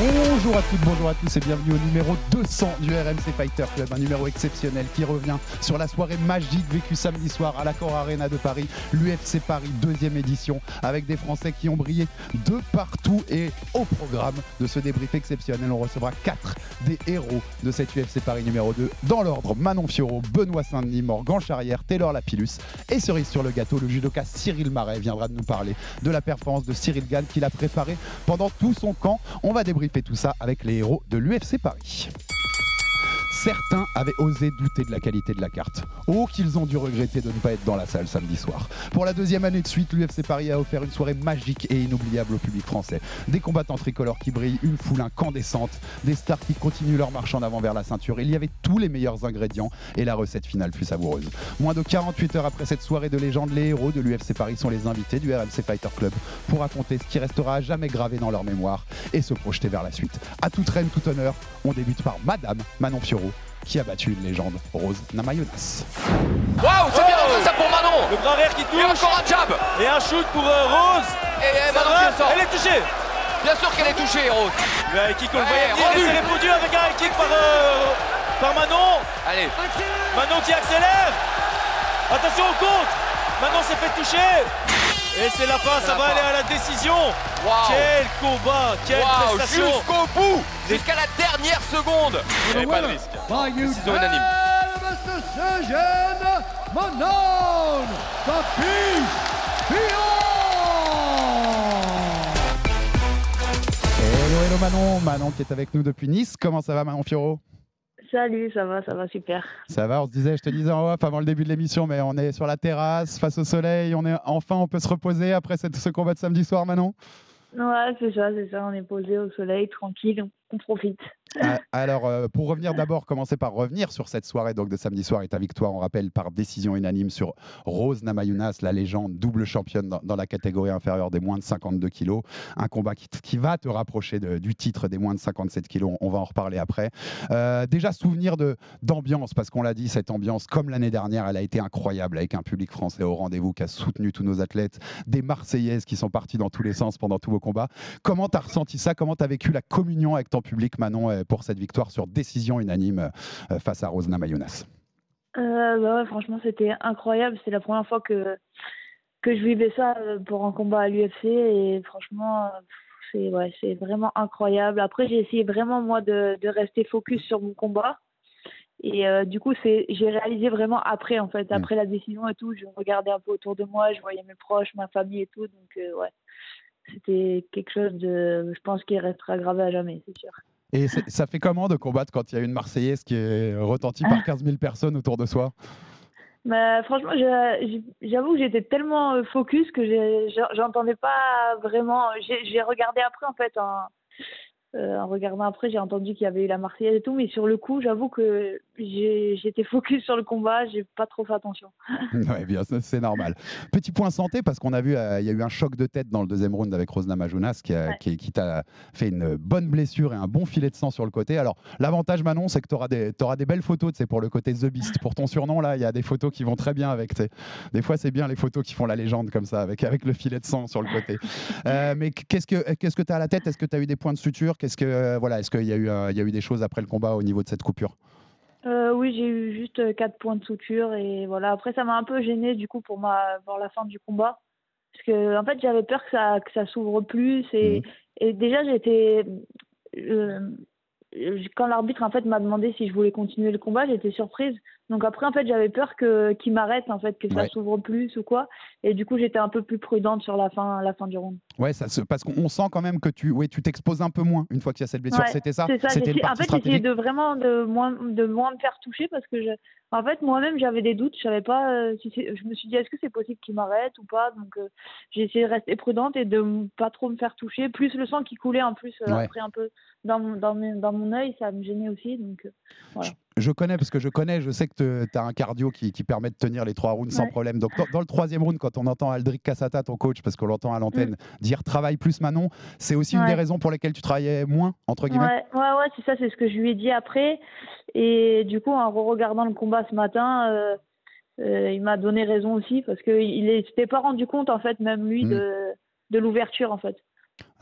Bonjour à toutes, bonjour à tous et bienvenue au numéro 200 du RMC Fighter Club, un numéro exceptionnel qui revient sur la soirée magique vécue samedi soir à l'Accor Arena de Paris, l'UFC Paris deuxième édition, avec des Français qui ont brillé de partout et au programme de ce débrief exceptionnel, on recevra quatre des héros de cette UFC Paris numéro 2 dans l'ordre Manon Fiorot, Benoît Saint-Denis, Morgan Charrière, Taylor Lapillus et cerise sur le gâteau, le judoka Cyril Marais viendra de nous parler de la performance de Cyril Gann qu'il a préparé pendant tout son camp. Tout ça avec les héros de l'UFC Paris. Certains avaient osé douter de la qualité de la carte. Oh, qu'ils ont dû regretter de ne pas être dans la salle samedi soir. Pour la deuxième année de suite, l'UFC Paris a offert une soirée magique et inoubliable au public français. Des combattants tricolores qui brillent, une foule incandescente, des stars qui continuent leur marche en avant vers la ceinture. Il y avait tous les meilleurs ingrédients et la recette finale fut savoureuse. Moins de 48 heures après cette soirée de légende, les héros de l'UFC Paris sont les invités du RMC Fighter Club pour raconter ce qui restera à jamais gravé dans leur mémoire et se projeter vers la suite. À toute reine, tout honneur, on débute par Madame Manon Fiorot qui a battu une légende, Rose Namajunas. Waouh, c'est bien rentré ça pour Manon Le bras arrière qui touche. Et encore un jab Et un shoot pour euh, Rose. Et, Ça Manon qui sort Elle est touchée. Bien sûr qu'elle est touchée, Rose Le high kick, on le Ouais, voyait venir. répondu avec un high kick par, euh, par Manon. Allez, Manon qui accélère. Attention au compte. Manon s'est fait toucher. Et c'est la fin, ça va aller à la décision. Quel combat, quelle prestation. jusqu'au bout Jusqu'à la dernière seconde Il n'y avait pas de risque. Décision unanime Hello, hello Manon, Manon qui est avec nous depuis Nice. Comment ça va Manon Fiorot? Salut, ça va, ça va super. Ça va, on se disait, je te disais en off avant le début de l'émission, mais on est sur la terrasse, face au soleil, on est enfin on peut se reposer après cette- ce combat de samedi soir Manon? Ouais, c'est ça, c'est ça. On est posé au soleil, tranquille, on, on profite. Ah, Alors, euh, pour revenir d'abord, commencer par revenir sur cette soirée donc de samedi soir et ta victoire, on rappelle, par décision unanime sur Rose Namajunas, la légende, double championne dans, la catégorie inférieure des moins de 52 kilos. Un combat qui, va te rapprocher du titre des moins de 57 kilos. On va en reparler après. Euh, déjà, souvenir d'ambiance, parce qu'on l'a dit, cette ambiance, comme l'année dernière, elle a été incroyable avec un public français au rendez-vous qui a soutenu tous nos athlètes, des Marseillaises qui sont parties dans tous les sens pendant tous vos combats. Comment tu as ressenti ça? Comment tu as vécu la communion avec ton public, Manon, pour cette victoire sur décision unanime euh, face à Rose Namajunas Euh, bah ouais, franchement, c'était incroyable. C'était la première fois que, que je vivais ça euh, pour un combat à l'UFC. Et franchement, euh, c'est ouais, c'est vraiment incroyable. Après, j'ai essayé vraiment, moi, de, de rester focus sur mon combat. Et euh, du coup, c'est j'ai réalisé vraiment après, en fait. Après la décision et tout, je regardais un peu autour de moi, je voyais mes proches, ma famille et tout. Donc, euh, ouais, c'était quelque chose de, je pense, qui restera gravé à jamais, c'est sûr. Et ça fait comment de combattre quand il y a une Marseillaise qui est retentie par 15 000 personnes autour de soi? Mais franchement, j'avoue que j'étais tellement euh, focus que j'entendais pas vraiment. J'ai regardé après, en fait, en, euh, en regardant après, j'ai entendu qu'il y avait eu la Marseillaise et tout, mais sur le coup, j'avoue que j'étais focus sur le combat, j'ai pas trop fait attention. Oui, bien, c'est normal. Petit point santé, parce qu'on a vu, euh, il y a eu un choc de tête dans le deuxième round avec Rosna Majunas qui, a- Ouais. qui, qui t'a fait une bonne blessure et un bon filet de sang sur le côté. Alors, l'avantage, Manon, c'est que tu auras des, t'auras des belles photos, c'est pour le côté The Beast. Pour ton surnom, là, il y a des photos qui vont très bien avec. t'sais. Des fois, c'est bien les photos qui font la légende comme ça, avec, avec le filet de sang sur le côté. Euh, mais qu'est-ce que qu'est-ce que tu as à la tête? Est-ce que tu as eu des points de suture? Qu'est-ce que euh, voilà Est-ce qu'il y, a eu, y a eu des choses après le combat au niveau de cette coupure? Euh, oui, j'ai eu juste euh, quatre points de suture et voilà. Après, ça m'a un peu gêné du coup pour ma pour la fin du combat parce que en fait, j'avais peur que ça que ça s'ouvre plus et Mhm. et déjà j'étais euh, euh, quand l'arbitre en fait m'a demandé si je voulais continuer le combat, j'étais surprise Donc après, en fait, j'avais peur que qu'il m'arrête, en fait, que ça Ouais. s'ouvre plus ou quoi. Et du coup, j'étais un peu plus prudente sur la fin, la fin du round. Ouais, ça parce qu'on sent quand même que tu ouais, tu t'exposes un peu moins une fois qu'il y a cette blessure. Ouais, C'était ça? ça. C'était en fait, j'essayais de vraiment de moins de moins me faire toucher parce que je, en fait, moi-même, j'avais des doutes. Je savais pas. euh, si je me suis dit, est-ce que c'est possible qu'il m'arrête ou pas? Donc, euh, j'ai essayé de rester prudente et de pas trop me faire toucher. Plus le sang qui coulait en plus euh, après un peu dans mon dans dans mon œil, ça me gênait aussi. Donc, euh, voilà. Je connais parce que je connais, je sais que tu as un cardio qui, qui permet de tenir les trois rounds sans problème. Donc dans, dans le troisième round, quand on entend Aldric Cassata, ton coach, parce qu'on l'entend à l'antenne, dire travaille plus Manon, c'est aussi une Mm. Des raisons pour lesquelles tu travaillais moins, entre guillemets Ouais, ouais, ouais, c'est ça, c'est ce que je lui ai dit après. Et du coup, en regardant le combat ce matin, euh, euh, il m'a donné raison aussi parce qu'il ne s'était pas rendu compte, en fait, même lui, Mm. de, de l'ouverture, en fait.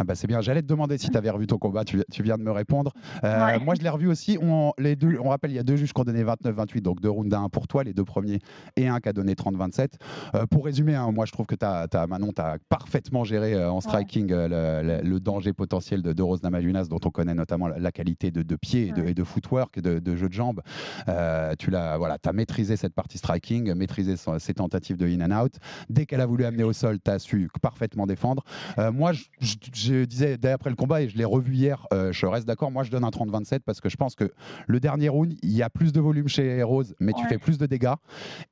Ah bah c'est bien, j'allais te demander si tu avais revu ton combat, tu, tu viens de me répondre. Euh, Ouais. Moi je l'ai revu aussi, on, les deux, on rappelle, il y a deux juges qui ont donné 29-28, donc deux rounds à un pour toi, les deux premiers, et un qui a donné 30-27. Euh, pour résumer, hein, moi je trouve que t'as, t'as- Manon, tu as parfaitement géré euh, en striking le, le- le danger potentiel de, de Rose Namajunas, dont on connaît notamment la, la qualité de, de pied et de, Ouais. et de footwork, et de, de jeu de jambes. Tu l'as, voilà, as maîtrisé cette partie striking, maîtrisé son- ses tentatives de in and out. Dès qu'elle a voulu amener au sol, tu as su parfaitement défendre. Moi, je, je- disais dès après le combat, et je l'ai revu hier, euh, je reste d'accord. Moi, je donne un 30-27 parce que je pense que le dernier round, il y a plus de volume chez Rose, mais tu fais plus de dégâts.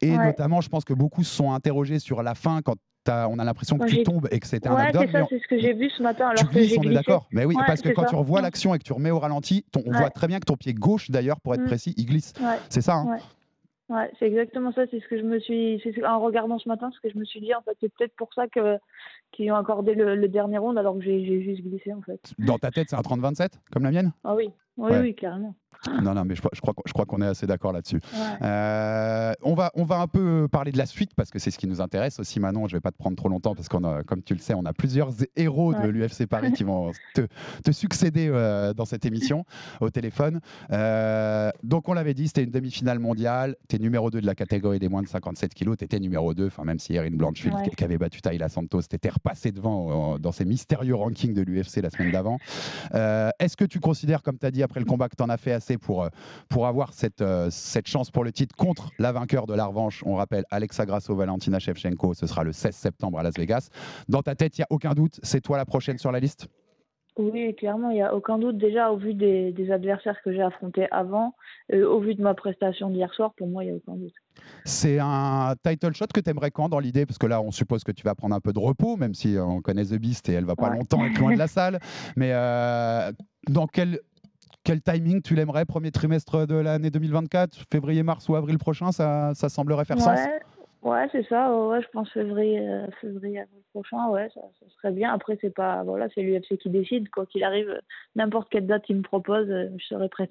Et Ouais. notamment, je pense que beaucoup se sont interrogés sur la fin quand on a l'impression que tu tombes et que c'était un abdomen. c'est ça, c'est ce que j'ai vu ce matin tu alors que glisses, j'ai on est d'accord. Mais oui, Ouais, parce que quand ça. tu revois Ouais. l'action et que tu remets au ralenti, ton- on Ouais. voit très bien que ton pied gauche, d'ailleurs, pour être Mm. précis, il glisse. C'est ça. hein Ouais. C'est exactement ça. C'est ce que je me suis, c'est ce- en regardant ce matin, ce que je me suis dit. En fait, c'est peut-être pour ça que qu'ils ont accordé le, le dernier round alors que j'ai j'ai juste glissé en fait. Dans ta tête, c'est un 30-27, comme la mienne? Ah oui, oui, Ouais. oui, carrément. Non, non, mais je, je crois, qu'on- je crois qu'on est assez d'accord là-dessus. Ouais. Euh, on, va, on va un peu parler de la suite parce que c'est ce qui nous intéresse aussi, Manon. Je vais pas te prendre trop longtemps parce qu'on a, comme tu le sais, on a plusieurs héros de l'UFC Paris qui vont te, te succéder euh, dans cette émission au téléphone. Euh, donc, on l'avait dit, c'était une demi-finale mondiale. Tu es numéro 2 de la catégorie des moins de 57 kilos. Tu étais numéro 2, enfin, même si Erin Blanchfield, Ouais. qui, avait battu Taïla Santos, t'étais repassé devant dans ces mystérieux rankings de l'UFC la semaine d'avant. Est-ce que tu considères, comme tu as dit après le combat, que tu en as fait assez pour, euh, pour avoir cette, euh, cette chance pour le titre contre la vainqueur de la revanche On rappelle Alexa Grasso, Valentina Shevchenko, ce sera le 16 septembre à Las Vegas. Dans ta tête, il n'y a aucun doute, c'est toi la prochaine sur la liste? Oui, clairement, il n'y a aucun doute. Déjà, au vu des, des adversaires que j'ai affrontés avant, euh, au vu de ma prestation d'hier soir, pour moi, il n'y a aucun doute. C'est un title shot que tu aimerais quand dans l'idée? Parce que là, on suppose que tu vas prendre un peu de repos, même si on connaît The Beast et elle va pas Ouais. longtemps être loin de la salle. Mais euh, dans quel, quel timing tu l'aimerais Premier trimestre de l'année 2024 Février, mars ou avril prochain Ça, ça semblerait faire sens? Ouais, ouais c'est ça. ouais, ouais, je pense février, euh, février avril prochain. Ouais, ça, ça serait bien. Après, c'est pas, voilà, c'est l'UFC qui décide. Quoi qu'il arrive, n'importe quelle date il me propose, euh, je serai prête.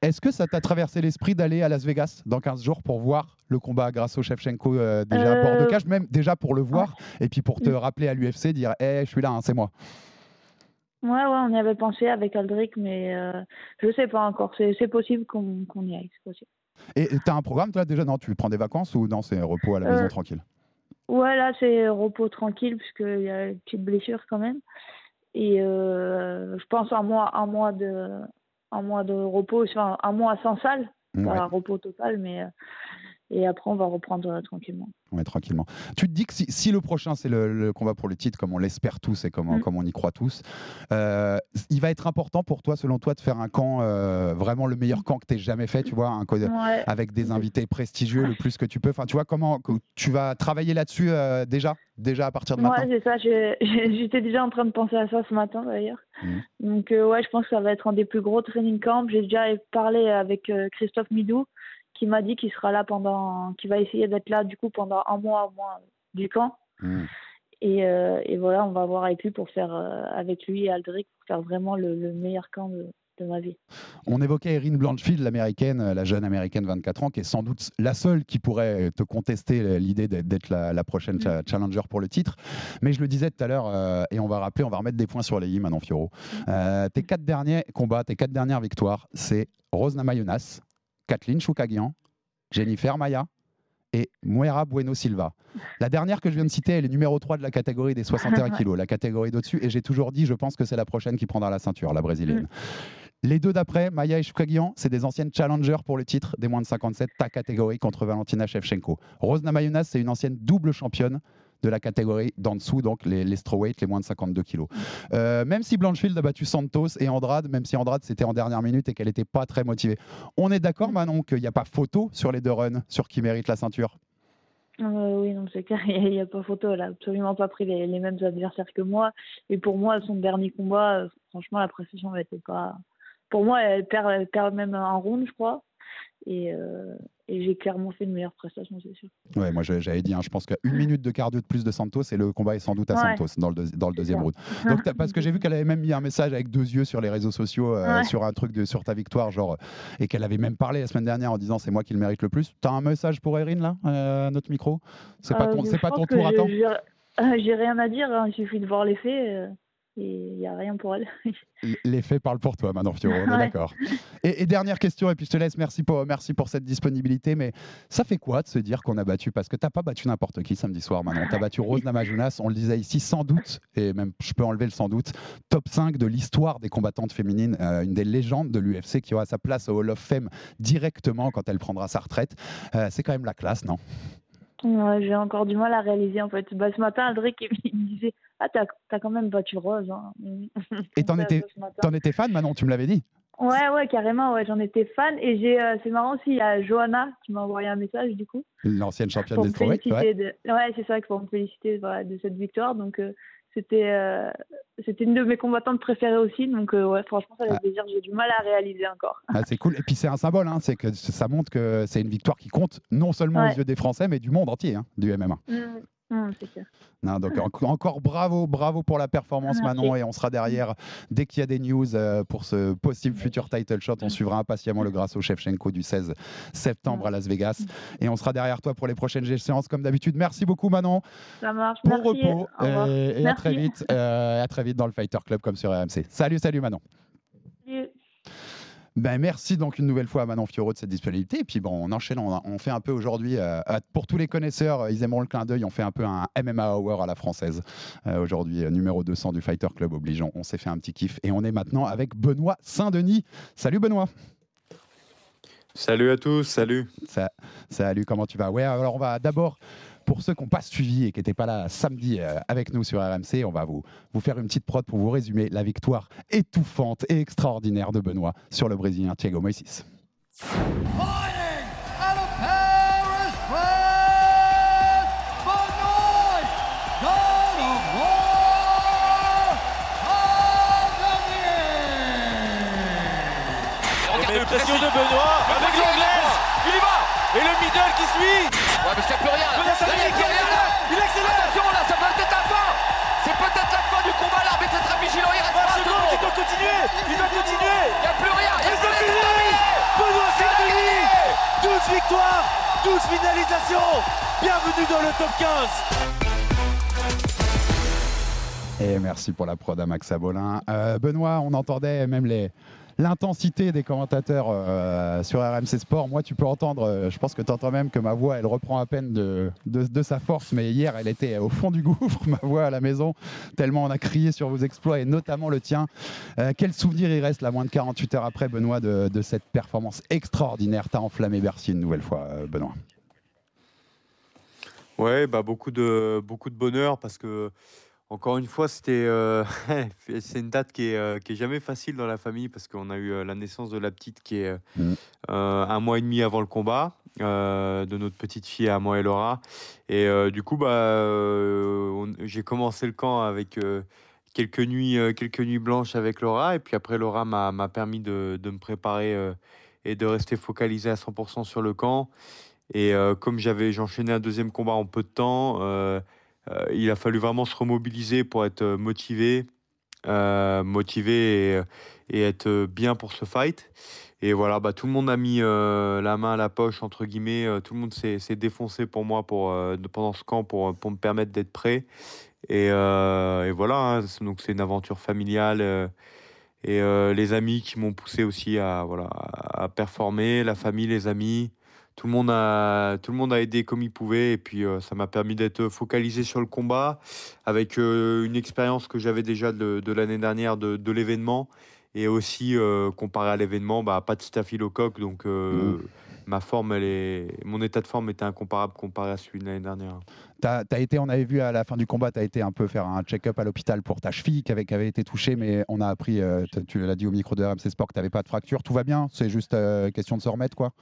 Est-ce que ça t'a traversé l'esprit d'aller à Las Vegas dans 15 jours pour voir le combat grâce au Shevchenko euh, déjà à bord de Euh, cage, même déjà pour le voir et puis pour te Mm. rappeler à l'UFC, dire Eh, je suis là, hein, c'est moi? Ouais, ouais, on y avait pensé avec Aldric, mais euh, je sais pas encore. C'est possible qu'on y aille, c'est possible. Et tu as un programme, toi, déjà? Non, tu prends des vacances ou non, c'est repos à la Euh, maison tranquille? Ouais, là, c'est repos tranquille, puisqu'il y a une petite blessure quand même. Et euh, je pense un mois, un mois de, un mois de repos, enfin, un mois sans salle, Ouais. pas un repos total, mais euh, et après on va reprendre euh, tranquillement. Ouais, tranquillement. Tu te dis que si, si le prochain c'est le, le combat pour le titre, comme on l'espère tous et comme, on- Mm. comme on y croit tous, euh, il va être important pour toi, selon toi, de faire un camp, euh, vraiment le meilleur camp que tu aies jamais fait, tu vois, un Ouais. avec des invités prestigieux le plus que tu peux. Enfin, tu vois, comment tu vas travailler là-dessus euh, déjà, déjà à partir de Ouais, maintenant? c'est ça. J'étais déjà en train de penser à ça ce matin d'ailleurs. Mhm. Donc euh, ouais, je pense que ça va être un des plus gros training camps. J'ai déjà parlé avec euh, Christophe Midou, qui m'a dit qu'il sera là pendant, qu'il va essayer d'être là du coup pendant un mois au moins du camp. Mm. Et, euh, et voilà, on va voir avec lui pour faire, euh, avec lui et Aldric, pour faire vraiment le, le meilleur camp de, de ma vie. On évoquait Erin Blanchfield, l'américaine, euh, la jeune américaine de 24 ans, qui est sans doute la seule qui pourrait te contester l'idée d'être- la, la prochaine cha- challenger pour le titre. Mais je le disais tout à l'heure, euh, et on va rappeler, on va remettre des points sur les i maintenant, Fioro. Euh, tes quatre derniers combats, tes quatre dernières victoires, c'est Rose Namajunas, Kathleen Choukagian, Jennifer Maya et Muera Bueno Silva. La dernière que je viens de citer, elle est numéro 3 de la catégorie des 61 Ouais. kilos, la catégorie d'au-dessus, et j'ai toujours dit, je pense que c'est la prochaine qui prendra la ceinture, la brésilienne. Les deux d'après, Maya et Choukagian, c'est des anciennes challengers pour le titre des moins de 57, ta catégorie contre Valentina Shevchenko. Rose Namajunas, c'est une ancienne double championne de la catégorie d'en dessous, donc les, les strawweight, les moins de 52 kilos. Euh, même si Blanchfield a battu Santos et Andrade, même si Andrade c'était en dernière minute et qu'elle n'était pas très motivée. On est d'accord, Manon, qu'il n'y a pas photo sur les deux runs sur qui mérite la ceinture? Euh, oui, non, c'est clair, il n'y a, pas photo. Elle a absolument pas pris les, les mêmes adversaires que moi. Et pour moi, son dernier combat, euh, franchement, la prestation n'était pas. Pour moi, elle perd, elle perd même un round, je crois. Et, euh, et j'ai clairement fait une meilleure prestation, c'est sûr. Ouais, moi j'avais dit, hein, je pense qu'une minute de cardio de plus de Santos et le combat est sans doute à Ouais. Santos dans le, deuxi- dans le deuxième round. Donc, parce que j'ai vu qu'elle avait même mis un message avec deux yeux sur les réseaux sociaux euh, Ouais. sur un truc de sur ta victoire, genre, euh, et qu'elle avait même parlé la semaine dernière en disant c'est moi qui le mérite le plus. T'as un message pour Erin là, euh, notre micro? C'est pas Euh, ton, c'est pas ton tour, attends. j'ai- euh, J'ai rien à dire, hein, il suffit de voir les faits. Et il n'y a rien pour elle. Les faits parlent pour toi, maintenant, Fioro, on est Ouais. d'accord. Et, et dernière question, et puis je te laisse, merci pour, merci pour cette disponibilité, mais ça fait quoi de se dire qu'on a battu Parce que t'as pas battu n'importe qui samedi soir, Manon. T'as battu Rose Namajunas, on le disait ici, sans doute, et même je peux enlever le sans doute, top 5 de l'histoire des combattantes féminines, euh, une des légendes de l'UFC qui aura sa place au Hall of Fame directement quand elle prendra sa retraite. Euh, C'est quand même la classe, non? Ouais, J'ai encore du mal à réaliser en fait. Bah, ce matin, Aldric me disait Ah, t'as as quand même battu Rose. hein. Et t'en étais, étais fan, Manon, tu me l'avais dit Ouais, ouais, carrément, ouais, j'en étais fan. Et j'ai, euh, c'est marrant aussi, il y a Johanna qui m'a envoyé un message du coup. L'ancienne championne des ouais. de... Ouais, c'est ça, pour me féliciter voilà, de cette victoire. Donc, euh, c'était, euh, c'était une de mes combattantes préférées aussi. Donc, ouais, franchement, ça fait Ah. plaisir. J'ai du mal à réaliser encore. Ah, c'est cool. Et puis c'est un symbole, hein, c'est que ça montre que c'est une victoire qui compte non seulement Ouais. aux yeux des Français, mais du monde entier, hein, du MMA. Mm, clair. Non, donc en- encore bravo, bravo pour la performance, Merci. Manon, et on sera derrière dès qu'il y a des news euh, pour ce possible futur title shot. On suivra impatiemment le Grasso Shevchenko du 16 septembre à Las Vegas, et on sera derrière toi pour les prochaines échéances comme d'habitude. Merci beaucoup, Manon. Ça marche. Bon Merci. repos Au revoir. et, et à très vite, euh, à très vite dans le Fighter Club comme sur RMC. Salut, salut Manon. Ben, merci donc une nouvelle fois à Manon Fioro de cette disponibilité. Et puis bon, on enchaîne, on, on fait un peu aujourd'hui, euh, pour tous les connaisseurs, euh, ils aimeront le clin d'œil, on fait un peu un MMA Hour à la française. Euh, aujourd'hui, numéro 200 du Fighter Club obligeant. On s'est fait un petit kiff et on est maintenant avec Benoît Saint-Denis. Salut Benoît. Salut à tous, salut. Ça, salut, comment tu vas? Ouais, alors on va d'abord, pour ceux qui n'ont pas suivi et qui n'étaient pas là samedi euh, avec nous sur RMC, on va vous, vous faire une petite prod pour vous résumer la victoire étouffante et extraordinaire de Benoît sur le Brésilien Thiago le pression de Benoît avec pressing, l'anglaise. Il y va Qui suit. Ouais, parce qu'il n'y a plus rien là. Là, il plus rien, là. Il accélère. Attention là, ça peut être la fin. C'est peut-être la fin du combat. L'arbitre est très vigilant. Il reste 20 pas un secondes, il doit continuer. Il doit continuer. Il n'y a plus rien. Il c'est fini. Benoît Saint-Denis. 12 victoires, 12 finalisations. Bienvenue dans le top 15. Et merci pour la prod à Max Abolin. Euh, Benoît, on entendait même les l'intensité des commentateurs euh, sur RMC Sport. Moi, tu peux entendre, euh, je pense que tu entends même que ma voix, elle reprend à peine de, de, sa force, mais hier, elle était au fond du gouffre, ma voix à la maison, tellement on a crié sur vos exploits, et notamment le tien. Euh, quel souvenir il reste, là, moins de 48 heures après, Benoît, de, de cette performance extraordinaire T'as enflammé Bercy une nouvelle fois, Benoît? Ouais, bah beaucoup de beaucoup de bonheur parce que encore une fois, c'était euh, c'est une date qui est, euh, qui est jamais facile dans la famille parce qu'on a eu euh, la naissance de la petite qui est euh, un mois et demi avant le combat de notre petite fille à moi et Laura. Et du coup bah on- j'ai commencé le camp avec quelques nuits quelques nuits blanches avec Laura. Et puis après Laura m'a m'a permis de, de me préparer et de rester focalisé à 100% sur le camp. Et comme j'avais j'enchaînais un deuxième combat en peu de temps, il a fallu vraiment se remobiliser pour être euh, motivé, euh, motivé et, être bien pour ce fight. Et voilà, bah, tout le monde a mis euh, la main à la poche, entre guillemets. euh, tout le monde s'est défoncé pour moi pour, euh, pendant ce camp pour, me permettre d'être prêt. Et, euh, voilà, hein, donc c'est une aventure familiale. euh, et euh, les amis qui m'ont poussé aussi à, voilà, à performer, la famille, les amis tout le monde a tout le monde a aidé comme il pouvait et puis euh, ça m'a permis d'être focalisé sur le combat avec euh, une expérience que j'avais déjà de, de l'année dernière de, de l'événement Et aussi, euh, comparé à l'événement, bah, pas de staphylocoque. Donc, ma forme, elle est... mon état de forme était incomparable comparé à celui de l'année dernière. T'as as été, on avait vu à la fin du combat, tu as été un peu faire un check-up à l'hôpital pour ta cheville qui avait, qui avait été touchée, mais on a appris, t- tu l'as dit au micro de RMC Sport, que tu n'avais pas de fracture. Tout va bien? C'est juste question de se remettre, quoi?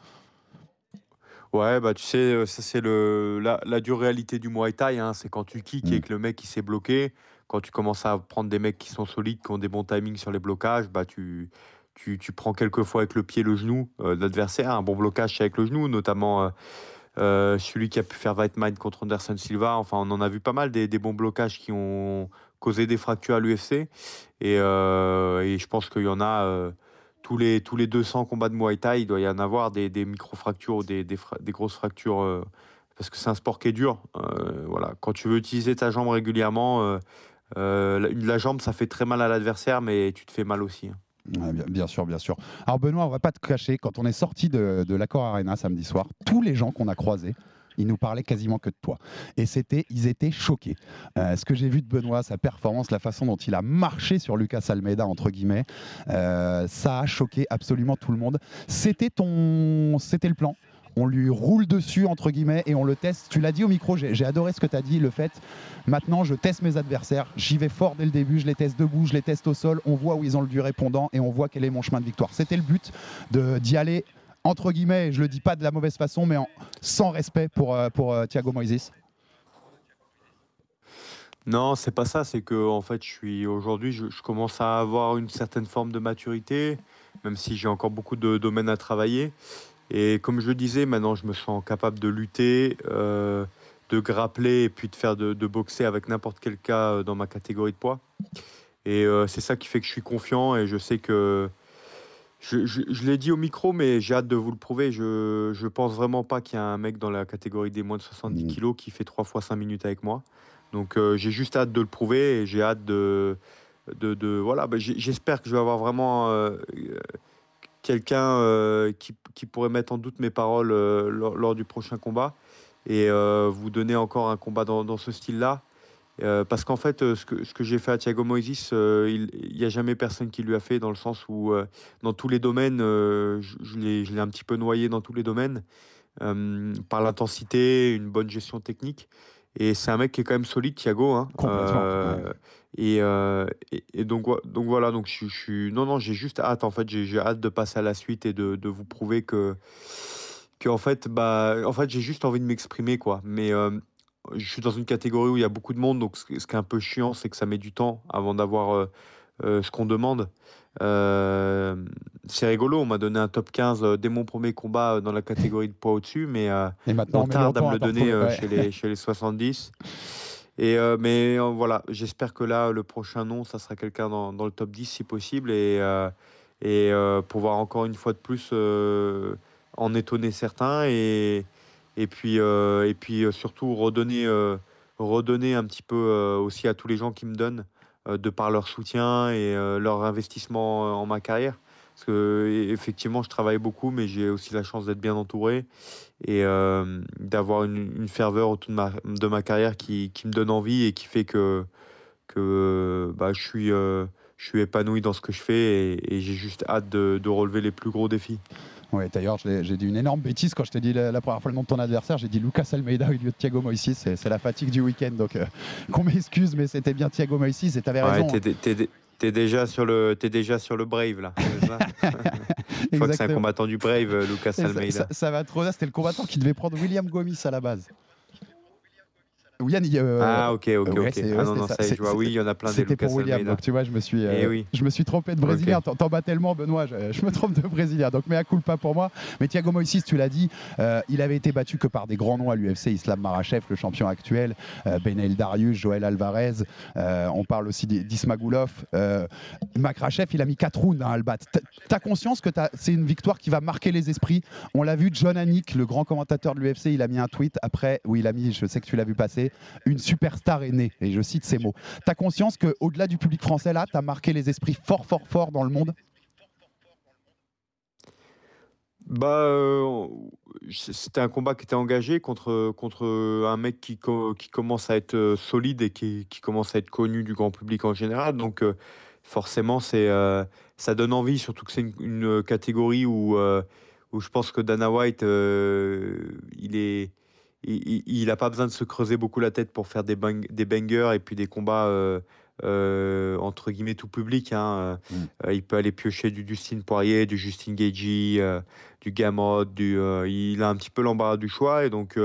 Ouais, bah tu sais, euh, ça c'est le la, la dure réalité du Muay Thai, hein, c'est quand tu kicks Mm. et que le mec il s'est bloqué, quand tu commences à prendre des mecs qui sont solides, qui ont des bons timings sur les blocages, bah tu, tu, tu prends quelques fois avec le pied le genou euh, de l'adversaire, un bon blocage c'est avec le genou, notamment euh, euh, celui qui a pu faire White contre Anderson Silva, enfin on en a vu pas mal des, des bons blocages qui ont causé des fractures à l'UFC, et, et je pense qu'il y en a... tous les, tous les 200 combats de Muay Thai, il doit y en avoir des, des micro-fractures ou des, des, grosses fractures euh, parce que c'est un sport qui est dur. Euh, voilà. Quand tu veux utiliser ta jambe régulièrement, euh, la, jambe, ça fait très mal à l'adversaire, mais tu te fais mal aussi. hein. Bien, sûr, bien sûr. Alors Benoît, on va pas te cacher, quand on est sorti de, de l'Accor Arena samedi soir, tous les gens qu'on a croisés, ils nous parlaient quasiment que de toi. Et c'était, ils étaient choqués. Euh, ce que j'ai vu de Benoît, sa performance, la façon dont il a marché sur Lucas Almeida, entre guillemets, euh, ça a choqué absolument tout le monde. C'était ton, c'était le plan. On lui roule dessus, entre guillemets, et on le teste. Tu l'as dit au micro, j'ai adoré ce que tu as dit, le fait, maintenant je teste mes adversaires, j'y vais fort dès le début, je les teste debout, je les teste au sol, on voit où ils ont le du répondant et on voit quel est mon chemin de victoire. C'était le but d'y aller, entre guillemets, et je le dis pas de la mauvaise façon, mais sans respect pour, euh, pour euh, Thiago Moises. Non, c'est pas ça. C'est que en fait, je suis aujourd'hui, je, commence à avoir une certaine forme de maturité, même si j'ai encore beaucoup de domaines à travailler. Et comme je le disais, maintenant, je me sens capable de lutter, euh, de grappler et puis de faire de, boxer avec n'importe quel cas dans ma catégorie de poids. Et c'est ça qui fait que je suis confiant et je sais que je, je- je l'ai dit au micro, mais j'ai hâte de vous le prouver. Je, je pense vraiment pas qu'il y a un mec dans la catégorie des moins de 70 Mm. kilos qui fait 3 fois 5 minutes avec moi. Donc euh, j'ai juste hâte de le prouver et j'ai hâte de, de, de- voilà. bah, J'espère que je vais avoir vraiment euh, quelqu'un euh, qui, qui pourrait mettre en doute mes paroles lors, lors du prochain combat et vous donner encore un combat dans, dans ce style-là. Euh, parce qu'en fait, euh, ce que, ce que j'ai fait à Thiago Moises, euh, il n'y a jamais personne qui lui a fait, dans le sens où, euh, dans tous les domaines, je, je l'ai un petit peu noyé dans tous les domaines, par l'intensité, une bonne gestion technique. Et c'est un mec qui est quand même solide, Thiago. Hein. Complètement, et, et, et donc, donc voilà, donc je, je suis. Non, non, j'ai juste hâte, en fait, j'ai j'ai hâte de passer à la suite et de, de vous prouver que. que en fait, bah, en fait j'ai juste envie de m'exprimer, quoi. Mais. Je suis dans une catégorie où il y a beaucoup de monde, donc ce, qui est un peu chiant, c'est que ça met du temps avant d'avoir euh, euh, ce qu'on demande. Euh, c'est rigolo, on m'a donné un top 15 euh, dès mon premier combat dans la catégorie de poids au-dessus, mais Et maintenant, on tarde à me le donner ouais. chez, les, chez les 70. Et, euh, mais euh, voilà, j'espère que là, le prochain nom, ça sera quelqu'un dans, dans le top 10 si possible. Et, euh, et pouvoir encore une fois de plus en étonner certains. Et, et puis, euh, et puis euh, surtout redonner, euh, redonner un petit peu aussi à tous les gens qui me donnent de par leur soutien et leur investissement en ma carrière. Parce que effectivement, je travaille beaucoup, mais j'ai aussi la chance d'être bien entouré et d'avoir une, une ferveur autour de ma, de ma carrière qui, qui me donne envie et qui fait que, que bah, je, suis, je suis épanoui dans ce que je fais et, et j'ai juste hâte de, de relever les plus gros défis. Ouais, d'ailleurs, j'ai dit une énorme bêtise quand je t'ai dit la, la première fois le nom de ton adversaire. J'ai dit Lucas Almeida au lieu de Thiago Moises. C'est la fatigue du week-end, donc euh, qu'on m'excuse, mais c'était bien Thiago Moises et t'avais Ouais, raison. t'es, t'es déjà sur le, déjà sur le Brave là. Je crois que c'est un combattant du Brave, euh, Lucas ça, Almeida. ça- ça va trop là. C'était le combattant qui devait prendre William Gomis à la base. Yann, euh, ah ok ok ouais, ok. Ah non non ça. je vois. Oui il y en a plein des C'était pour William, donc tu vois, je me suis, euh, Eh oui. je me suis trompé de brésilien. T'en t'en bats tellement, Benoît, je, je me trompe de brésilien. Donc, mais à coup pas pour moi. Mais Thiago Moises, tu l'as dit, euh, il avait été battu que par des grands noms à l'UFC. Islam Marachev, le champion actuel, euh, Benail Darius, Joël Alvarez. euh, on parle aussi d'I- d'Ismagulov. Euh, Makrachev, il a mis 4 rounds hein, à le battre. T'as- conscience que c'est une victoire qui va marquer les esprits. On l'a vu, John Anik, le grand commentateur de l'UFC, il a mis un tweet après où il a mis, je sais que tu l'as vu passer, une superstar est née. Et je cite ces mots. T'as conscience qu'au-delà du public français, là, t'as marqué les esprits fort, fort, fort dans le monde? Bah, euh, c'était un combat qui était engagé contre, contre un mec qui, qui commence à être euh, solide et qui, qui commence à être connu du grand public en général. Donc, euh, forcément, ça donne envie, surtout que c'est une, une catégorie où, où je pense que Dana White, il est. Il n'a pas besoin de se creuser beaucoup la tête pour faire des, bang, des bangers et puis des combats euh, euh, entre guillemets tout public. Hein. Mm. Euh, il peut aller piocher du Dustin Poirier, du Justin Gagey, du euh, il a un petit peu l'embarras du choix et donc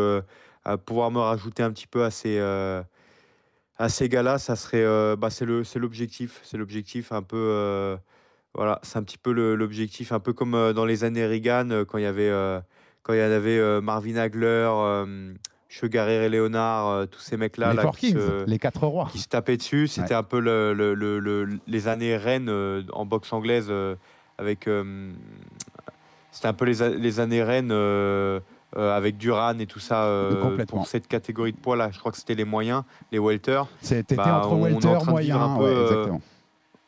à pouvoir me rajouter un petit peu à ces, à ces gars-là, ça serait, bah, c'est le, c'est l'objectif. C'est l'objectif un peu. voilà, c'est un petit peu l'objectif, un peu comme dans les années Reagan, quand il y avait, quand il y en avait euh, Marvin Hagler, euh, Sugar Ray Leonard, euh, tous ces mecs-là les là, Four qui, Kings, se, les quatre rois. qui se tapaient dessus. C'était un peu le, le- le- le- les années reines euh, en boxe anglaise euh, avec. euh, c'était un peu les, années reines euh, euh, avec Duran et tout ça euh, pour cette catégorie de poids là. Je crois que c'était les moyens, les welter. C'était Bah, entre welter, moyen. un peu, ouais, euh, exactement.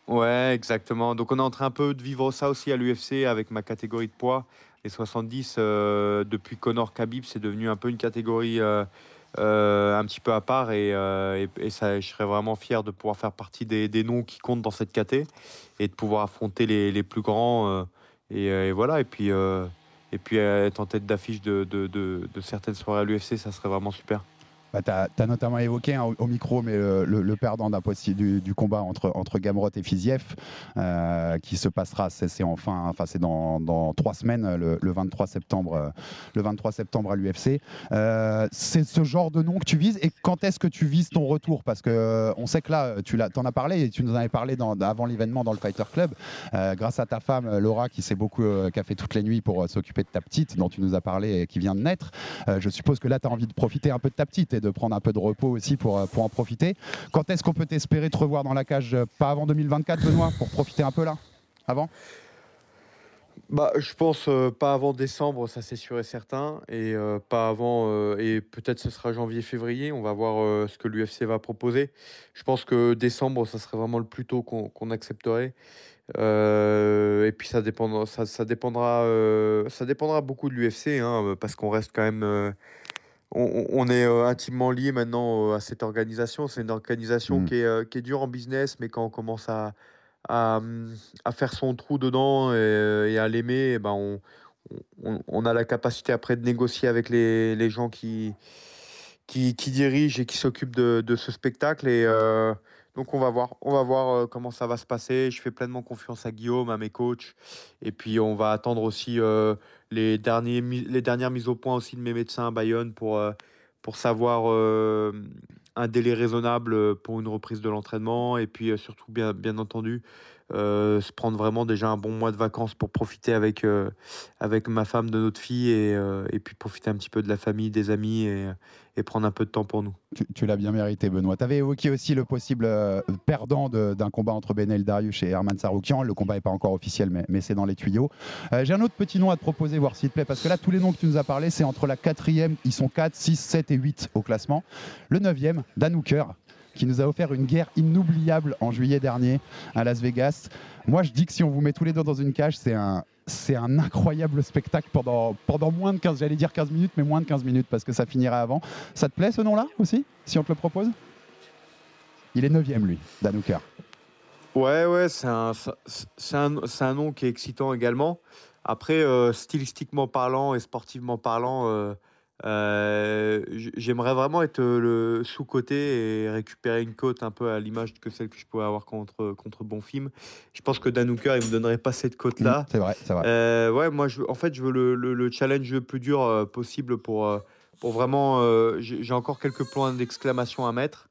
Ouais, exactement. Donc on est en train un peu de vivre ça aussi à l'UFC avec ma catégorie de poids. Les 70, euh, depuis Conor Khabib, c'est devenu un peu une catégorie euh, euh, un petit peu à part et, et- ça, je serais vraiment fier de pouvoir faire partie des, des noms qui comptent dans cette caté et de pouvoir affronter les, les plus grands. et, voilà, et puis, et puis être en tête d'affiche de, de- de- de certaines soirées à l'UFC, ça serait vraiment super. Bah, tu as, notamment évoqué hein, au, micro, mais le, le- le perdant du, combat entre, entre Gamrot et Fiziev, euh, qui se passera, c'est enfin, enfin c'est dans, trois semaines, le, le 23 septembre, euh, le 23 septembre à l'UFC. Euh, c'est ce genre de nom que tu vises. Et quand est-ce que tu vises ton retour? Parce que euh, on sait que là, tu l'as- t'en as parlé et tu nous en avais parlé avant l'événement dans le Fighter Club, euh, grâce à ta femme euh, Laura, qui s'est beaucoup, euh, qui a fait toutes les nuits pour euh, s'occuper de ta petite, dont tu nous as parlé et qui vient de naître. Euh, je suppose que là, tu as envie de profiter un peu de ta petite et de prendre un peu de repos aussi pour, euh, pour en profiter. Quand est-ce qu'on peut t'espérer te revoir dans la cage euh, Pas avant 2024, Benoît, pour profiter un peu là Avant? Bah, je pense euh, pas avant décembre, ça c'est sûr et certain, et pas avant, et peut-être ce sera janvier-février, on va voir ce que l'UFC va proposer. Je pense que décembre, ça serait vraiment le plus tôt qu'on accepterait. Et puis ça dépendra, ça, dépendra, ça dépendra beaucoup de l'UFC, hein, parce qu'on reste quand même, on, est euh, intimement lié maintenant euh, à cette organisation. C'est une organisation Mm. qui est, euh, qui est dure en business, mais quand on commence à à, hum, à faire son trou dedans et, et à l'aimer, eh ben on, on, on a la capacité après de négocier avec les, les gens qui, qui, qui dirigent et qui s'occupent de, de ce spectacle. Et euh, donc on va voir, on va voir comment ça va se passer. Je fais pleinement confiance à Guillaume, à mes coachs. Et puis on va attendre aussi euh, les, derniers, les dernières mises au point aussi de mes médecins à Bayonne pour, euh, pour savoir euh, un délai raisonnable pour une reprise de l'entraînement. Et puis euh, surtout, bien, bien entendu, euh, se prendre vraiment déjà un bon mois de vacances pour profiter avec, euh, avec ma femme de notre fille et, euh, et puis profiter un petit peu de la famille, des amis et, prendre un peu de temps pour nous. Tu, l'as bien mérité, Benoît. Tu avais évoqué aussi le possible perdant d'un combat entre Benel Darius et Herman Saroukian. Le combat n'est pas encore officiel, mais, mais c'est dans les tuyaux. J'ai un autre petit nom à te proposer, voir s'il te plaît, parce que là, tous les noms que tu nous as parlé, c'est entre la quatrième, ils sont 4, 6, 7 et 8 au classement. Le neuvième, Dan Hooker, qui nous a offert une guerre inoubliable en juillet dernier à Las Vegas. Moi, je dis que si on vous met tous les deux dans une cage, c'est un, c'est un incroyable spectacle pendant, pendant moins de 15, j'allais dire 15 minutes, mais moins de 15 minutes parce que ça finirait avant. Ça te plaît ce nom-là aussi, si on te le propose? Il est 9 lui, Dan Hooker. Ouais, ouais, c'est un, un, un nom qui est excitant également. Après, euh, stylistiquement parlant et sportivement parlant, euh, euh, j'aimerais vraiment être euh, le sous-côté et récupérer une côte un peu à l'image que celle que je pouvais avoir contre, contre Bonfim. Je pense que Dan Hooker, il me donnerait pas cette côte-là. Mmh, c'est vrai, c'est vrai. Euh, ouais, moi, je, en fait, je veux le, le- le challenge le plus dur euh, possible pour, euh, pour vraiment. euh, J'ai encore quelques points d'exclamation à mettre.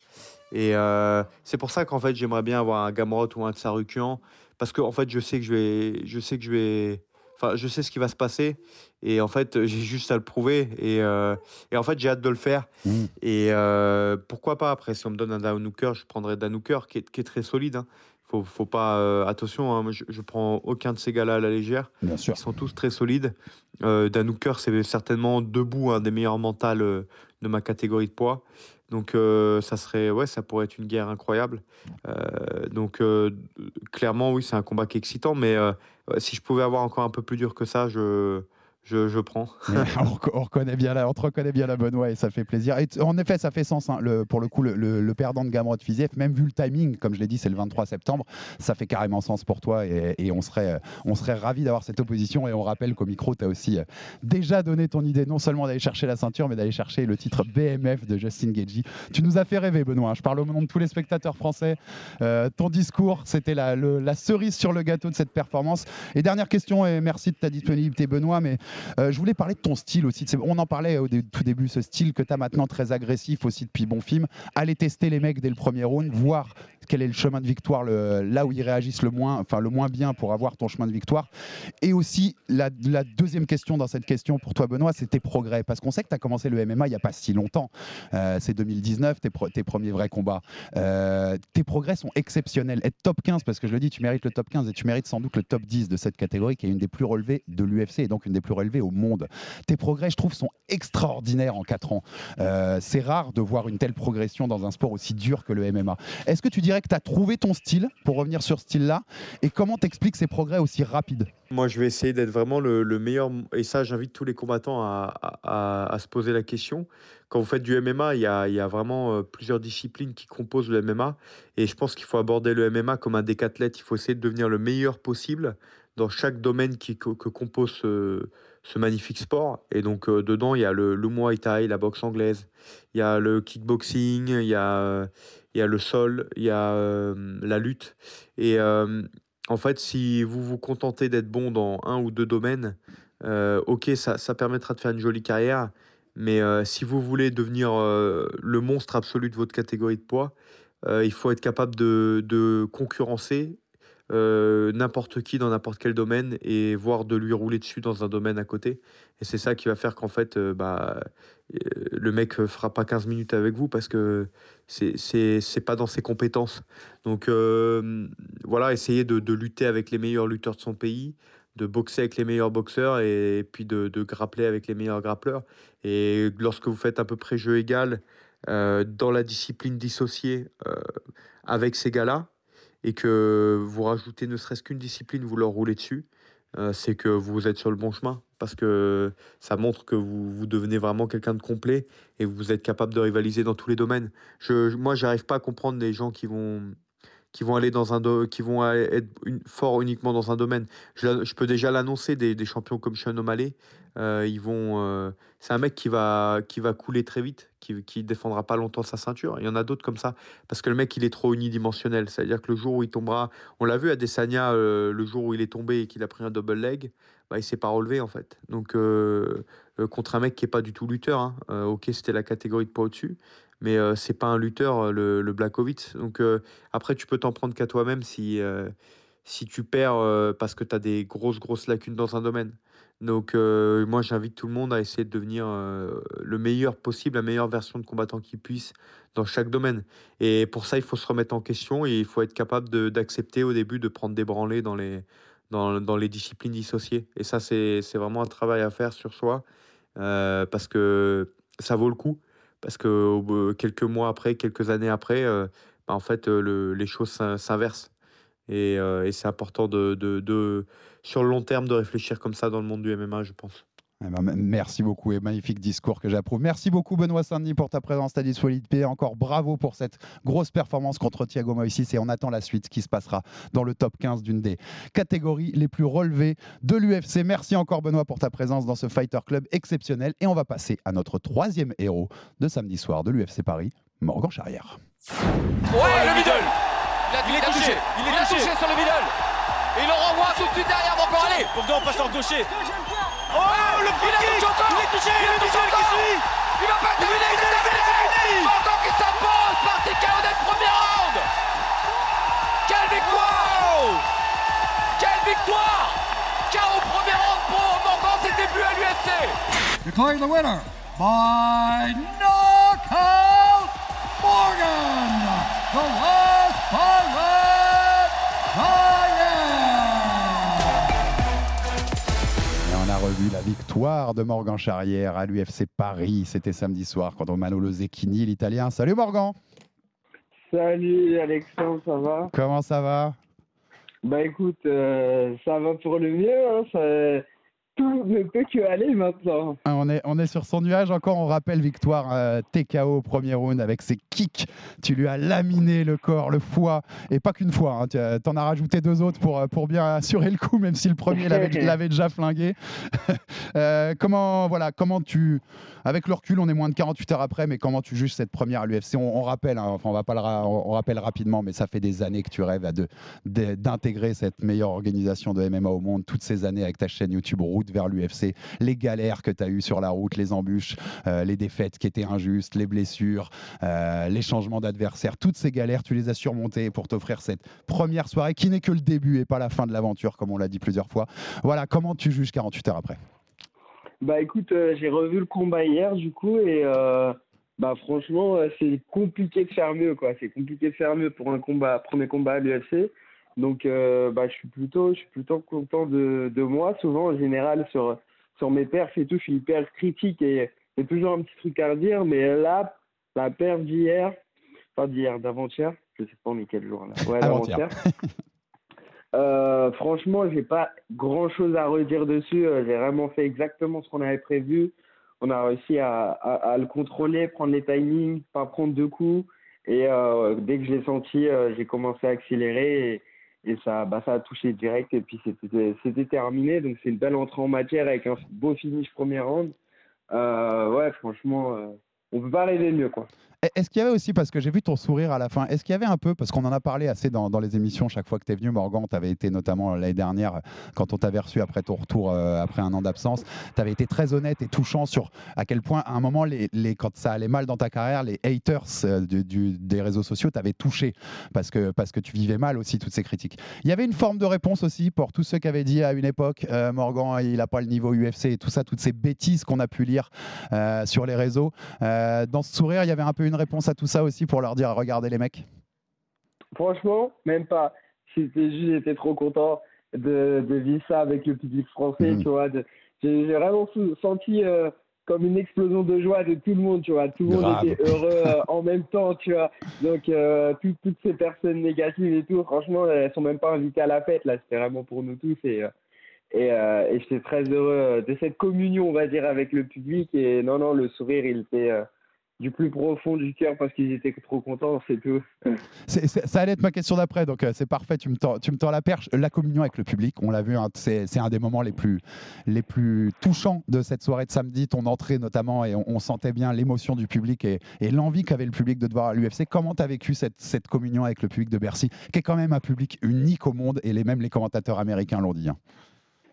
Et euh, c'est pour ça qu'en fait, j'aimerais bien avoir un Gamrot ou un Tsarukian. Parce que, en fait, je sais que je vais. Je sais que je vais. Enfin, je sais ce qui va se passer. Et en fait, j'ai juste à le prouver. Et, euh, et en fait, j'ai hâte de le faire. Mmh. Et euh, pourquoi pas? Après, si on me donne un Dan Hooker, je prendrai Dan Hooker qui est, qui est très solide. Hein. Faut, faut pas. euh, attention, hein, je, je prends aucun de ces gars-là à la légère. Bien sûr. Ils sont tous très solides. Euh, Dan Hooker, c'est certainement debout un des meilleurs mentales euh, de ma catégorie de poids. Donc euh, ça serait, ouais, ça pourrait être une guerre incroyable. Euh, donc euh, clairement, oui, c'est un combat qui est excitant. Mais si je pouvais avoir encore un peu plus dur que ça, je, je, je prends. on, rec- on reconnaît bien la, on reconnaît bien la Benoît et ça fait plaisir. En effet, ça fait sens. hein, pour le coup, le, le- le perdant de Gamrot Fiziev, même vu le timing, comme je l'ai dit, c'est le 23 septembre, ça fait carrément sens pour toi et, on serait, on serait ravis d'avoir cette opposition. Et on rappelle qu'au micro, tu as aussi euh, déjà donné ton idée, non seulement d'aller chercher la ceinture, mais d'aller chercher le titre BMF de Justin Gagey. Tu nous as fait rêver, Benoît. Je parle au nom de tous les spectateurs français. Euh, ton discours, c'était la, la cerise sur le gâteau de cette performance. Et dernière question, et merci de ta disponibilité, Benoît, mais euh, je voulais parler de ton style aussi. On en parlait au tout début, ce style que tu as maintenant très agressif aussi depuis Bon Film. Aller tester les mecs dès le premier round, voir quel est le chemin de victoire, là où ils réagissent le moins, enfin le moins bien pour avoir ton chemin de victoire. Et aussi, la, deuxième question dans cette question pour toi, Benoît, c'est tes progrès. Parce qu'on sait que tu as commencé le MMA il n'y a pas si longtemps. Euh, c'est 2019, tes, pro- tes premiers vrais combats. Euh, tes progrès sont exceptionnels. Être top 15, parce que je le dis, tu mérites le top 15 et tu mérites sans doute le top 10 de cette catégorie qui est une des plus relevées de l'UFC et donc une des plus relevées au monde. Tes progrès, je trouve, sont extraordinaires en 4 ans. Euh, c'est rare de voir une telle progression dans un sport aussi dur que le MMA. Est-ce que tu dirais que tu as trouvé ton style, pour revenir sur ce style-là, et comment t'expliques ces progrès aussi rapides? Moi, je vais essayer d'être vraiment le, le meilleur. Et ça, j'invite tous les combattants à, se poser la question. Quand vous faites du MMA, il y a, vraiment euh, plusieurs disciplines qui composent le MMA. Et je pense qu'il faut aborder le MMA comme un décathlète. Il faut essayer de devenir le meilleur possible dans chaque domaine qui, que, que compose ce, ce magnifique sport. Et donc, euh, dedans, il y a le, le Muay Thai, la boxe anglaise, il y a le kickboxing, il y a, il y a le sol, il y a euh, la lutte. Et. euh, en fait, si vous vous contentez d'être bon dans un ou deux domaines, ok, ça, ça permettra de faire une jolie carrière. Mais si vous voulez devenir le monstre absolu de votre catégorie de poids, il faut être capable de, de concurrencer euh, n'importe qui dans n'importe quel domaine et voir de lui rouler dessus dans un domaine à côté. Et c'est ça qui va faire qu'en fait, euh, bah, euh, le mec fera pas 15 minutes avec vous parce que c'est pas dans ses compétences. Donc voilà, essayer de, de lutter avec les meilleurs lutteurs de son pays, de boxer avec les meilleurs boxeurs et, puis de, de grappler avec les meilleurs grappleurs. Et lorsque vous faites à peu près jeu égal dans la discipline dissociée avec ces gars-là, et que vous rajoutez ne serait-ce qu'une discipline, vous leur roulez dessus, euh, c'est que vous êtes sur le bon chemin. Parce que ça montre que vous, vous devenez vraiment quelqu'un de complet et vous êtes capable de rivaliser dans tous les domaines. Je, moi, j'arrive pas à comprendre les gens qui vont, qui vont aller dans un qui vont être une- forts uniquement dans un domaine. Je peux déjà l'annoncer des, des champions comme Sean O'Malley. euh, ils vont, euh, c'est un mec qui va, qui va couler très vite, qui, défendra pas longtemps sa ceinture. Il y en a d'autres comme ça parce que le mec il est trop unidimensionnel. C'est-à-dire que le jour où il tombera, on l'a vu à Desania, euh, le jour où il est tombé et qu'il a pris un double leg, bah, il s'est pas relevé en fait. Donc euh, euh, contre un mec qui est pas du tout lutteur. hein. Ok, c'était la catégorie de poids au-dessus, mais c'est pas un lutteur, le, le Blachowicz. Donc après, tu peux t'en prendre qu'à toi-même si, si tu perds parce que tu as des grosses, grosses lacunes dans un domaine. Donc moi, j'invite tout le monde à essayer de devenir le meilleur possible, la meilleure version de combattant qu'il puisse dans chaque domaine. Et pour ça, il faut se remettre en question et il faut être capable d'accepter au début de prendre des branlées dans les, dans, dans les disciplines dissociées. Et ça, c'est vraiment un travail à faire sur soi parce que ça vaut le coup. Parce que quelques mois après, quelques années après, bah, en fait, le- les choses s'in- s'inversent. Et, euh, et c'est important de, de, de- sur le long terme de réfléchir comme ça dans le monde du MMA, je pense. Eh ben, merci beaucoup et magnifique discours que j'approuve. Merci beaucoup Benoît Saint-Denis pour ta présence, ta disponibilité. Encore bravo pour cette grosse performance contre Thiago Moïsis et on attend la suite qui se passera dans le top 15 d'une des catégories les plus relevées de l'UFC. Merci encore Benoît pour ta présence dans ce Fighter Club exceptionnel et on va passer à notre troisième héros de samedi soir de l'UFC Paris, Morgan Charrière. Ouais, le middle a, Il est a touché, il est a touché. touché sur le middle. Et il le renvoie tout de suite derrière, va encore aller Pour en passeur gaucher. Oh, le Il a touché encore. Il est touché, il Il est est touché, touché qui suit Il va pas terminer, c'est terminé. Morgan qui s'impose par TKO dès le premier round. Quelle victoire. Quelle victoire. KO premier round pour Morgan, ses débuts à l'UFC Declaring the winner by knockout, Morgan, the La victoire de Morgan Charrière à l'UFC Paris. C'était samedi soir contre Manolo Zecchini, l'italien. Salut Morgan Salut Alexandre, ça va? Comment ça va? Bah écoute, euh, ça va pour le mieux. Hein, ça- tout ne peut que aller maintenant. Ah, On est, on est sur son nuage encore. On rappelle victoire euh, TKO au premier round avec ses kicks. Tu lui as laminé le corps, le foie, et pas qu'une fois. hein. Tu as- t'en as rajouté deux autres pour, euh, pour bien assurer le coup, même si le premier l'avait déjà flingué. Euh, comment, voilà, comment tu, avec le recul, on est moins de 48 heures après, mais comment tu juges cette première à l'UFC on, on rappelle, hein, enfin on va pas le ra- on, rappelle rapidement, mais ça fait des années que tu rêves d'intégrer cette meilleure organisation de MMA au monde. Toutes ces années avec ta chaîne YouTube Route vers l'UFC, les galères que tu as eues sur la route, les embûches, euh, les défaites qui étaient injustes, les blessures, euh, les changements d'adversaire, toutes ces galères, tu les as surmontées pour t'offrir cette première soirée qui n'est que le début et pas la fin de l'aventure, comme on l'a dit plusieurs fois. Voilà, comment tu juges 48 heures après? Bah écoute, euh, j'ai revu le combat hier du coup et bah franchement c'est compliqué de faire mieux quoi. C'est compliqué de faire mieux pour un combat, premier combat à l'UFC. Donc euh, bah je suis plutôt, je suis plutôt content de, de moi. Souvent en général sur sur mes perfs et tout, je suis hyper critique et j'ai toujours un petit truc à redire. Mais là, la perf d'hier, pas d'hier, d'avant-hier, je sais pas est quel jour là. Ouais, Avant-hier. d'avant-hier. Euh, franchement, j'ai pas grand chose à redire dessus. Euh, J'ai vraiment fait exactement ce qu'on avait prévu. On a réussi à, à, à le contrôler, prendre les timings, pas prendre deux coups. Et euh, dès que je l'ai senti, j'ai commencé à accélérer et, et ça, bah, ça a touché direct. Et puis c'était terminé. Donc c'est une belle entrée en matière avec un beau finish premier round. Euh, ouais, franchement, euh, on peut pas rêver mieux quoi. Est-ce qu'il y avait aussi, parce que j'ai vu ton sourire à la fin, est-ce qu'il y avait un peu, parce qu'on en a parlé assez dans, dans les émissions chaque fois que tu es venu, Morgan, tu avais été notamment l'année dernière, quand on t'avait reçu après ton retour, euh, après un an d'absence, tu avais été très honnête et touchant sur à quel point, à un moment, les, quand ça allait mal dans ta carrière, les haters euh, du- des réseaux sociaux t'avaient touché, parce que, parce que tu vivais mal aussi toutes ces critiques. Il y avait une forme de réponse aussi pour tous ceux qui avaient dit à une époque, euh, Morgan, il n'a pas le niveau UFC et tout ça, toutes ces bêtises qu'on a pu lire euh, sur les réseaux. Euh, dans ce sourire, il y avait un peu une réponse à tout ça aussi pour leur dire regardez les mecs. Franchement, même pas. J'étais juste, j'étais trop content de, de vivre ça avec le public français, Mhm. tu vois. J'ai vraiment senti euh, comme une explosion de joie de tout le monde, tu vois. Tout le monde était heureux euh, en même temps, tu vois. Donc, euh, tout- toutes ces personnes négatives et tout, franchement, elles sont même pas invitées à la fête, là. C'était vraiment pour nous tous et, et, euh, et j'étais très heureux de cette communion, on va dire, avec le public. Et non, non, le sourire, il était euh, du plus profond du cœur parce qu'ils étaient trop contents, c'est tout. C'est- c'est- ça allait être ma question d'après, donc euh, c'est parfait, tu me, tends, tu me tends la perche. La communion avec le public, on l'a vu, hein, c'est un des moments les plus, les plus touchants de cette soirée de samedi, ton entrée notamment, et on, on sentait bien l'émotion du public et, et l'envie qu'avait le public de te voir à l'UFC. Comment tu as vécu cette, cette communion avec le public de Bercy, qui est quand même un public unique au monde, et les, même les commentateurs américains l'ont dit. hein?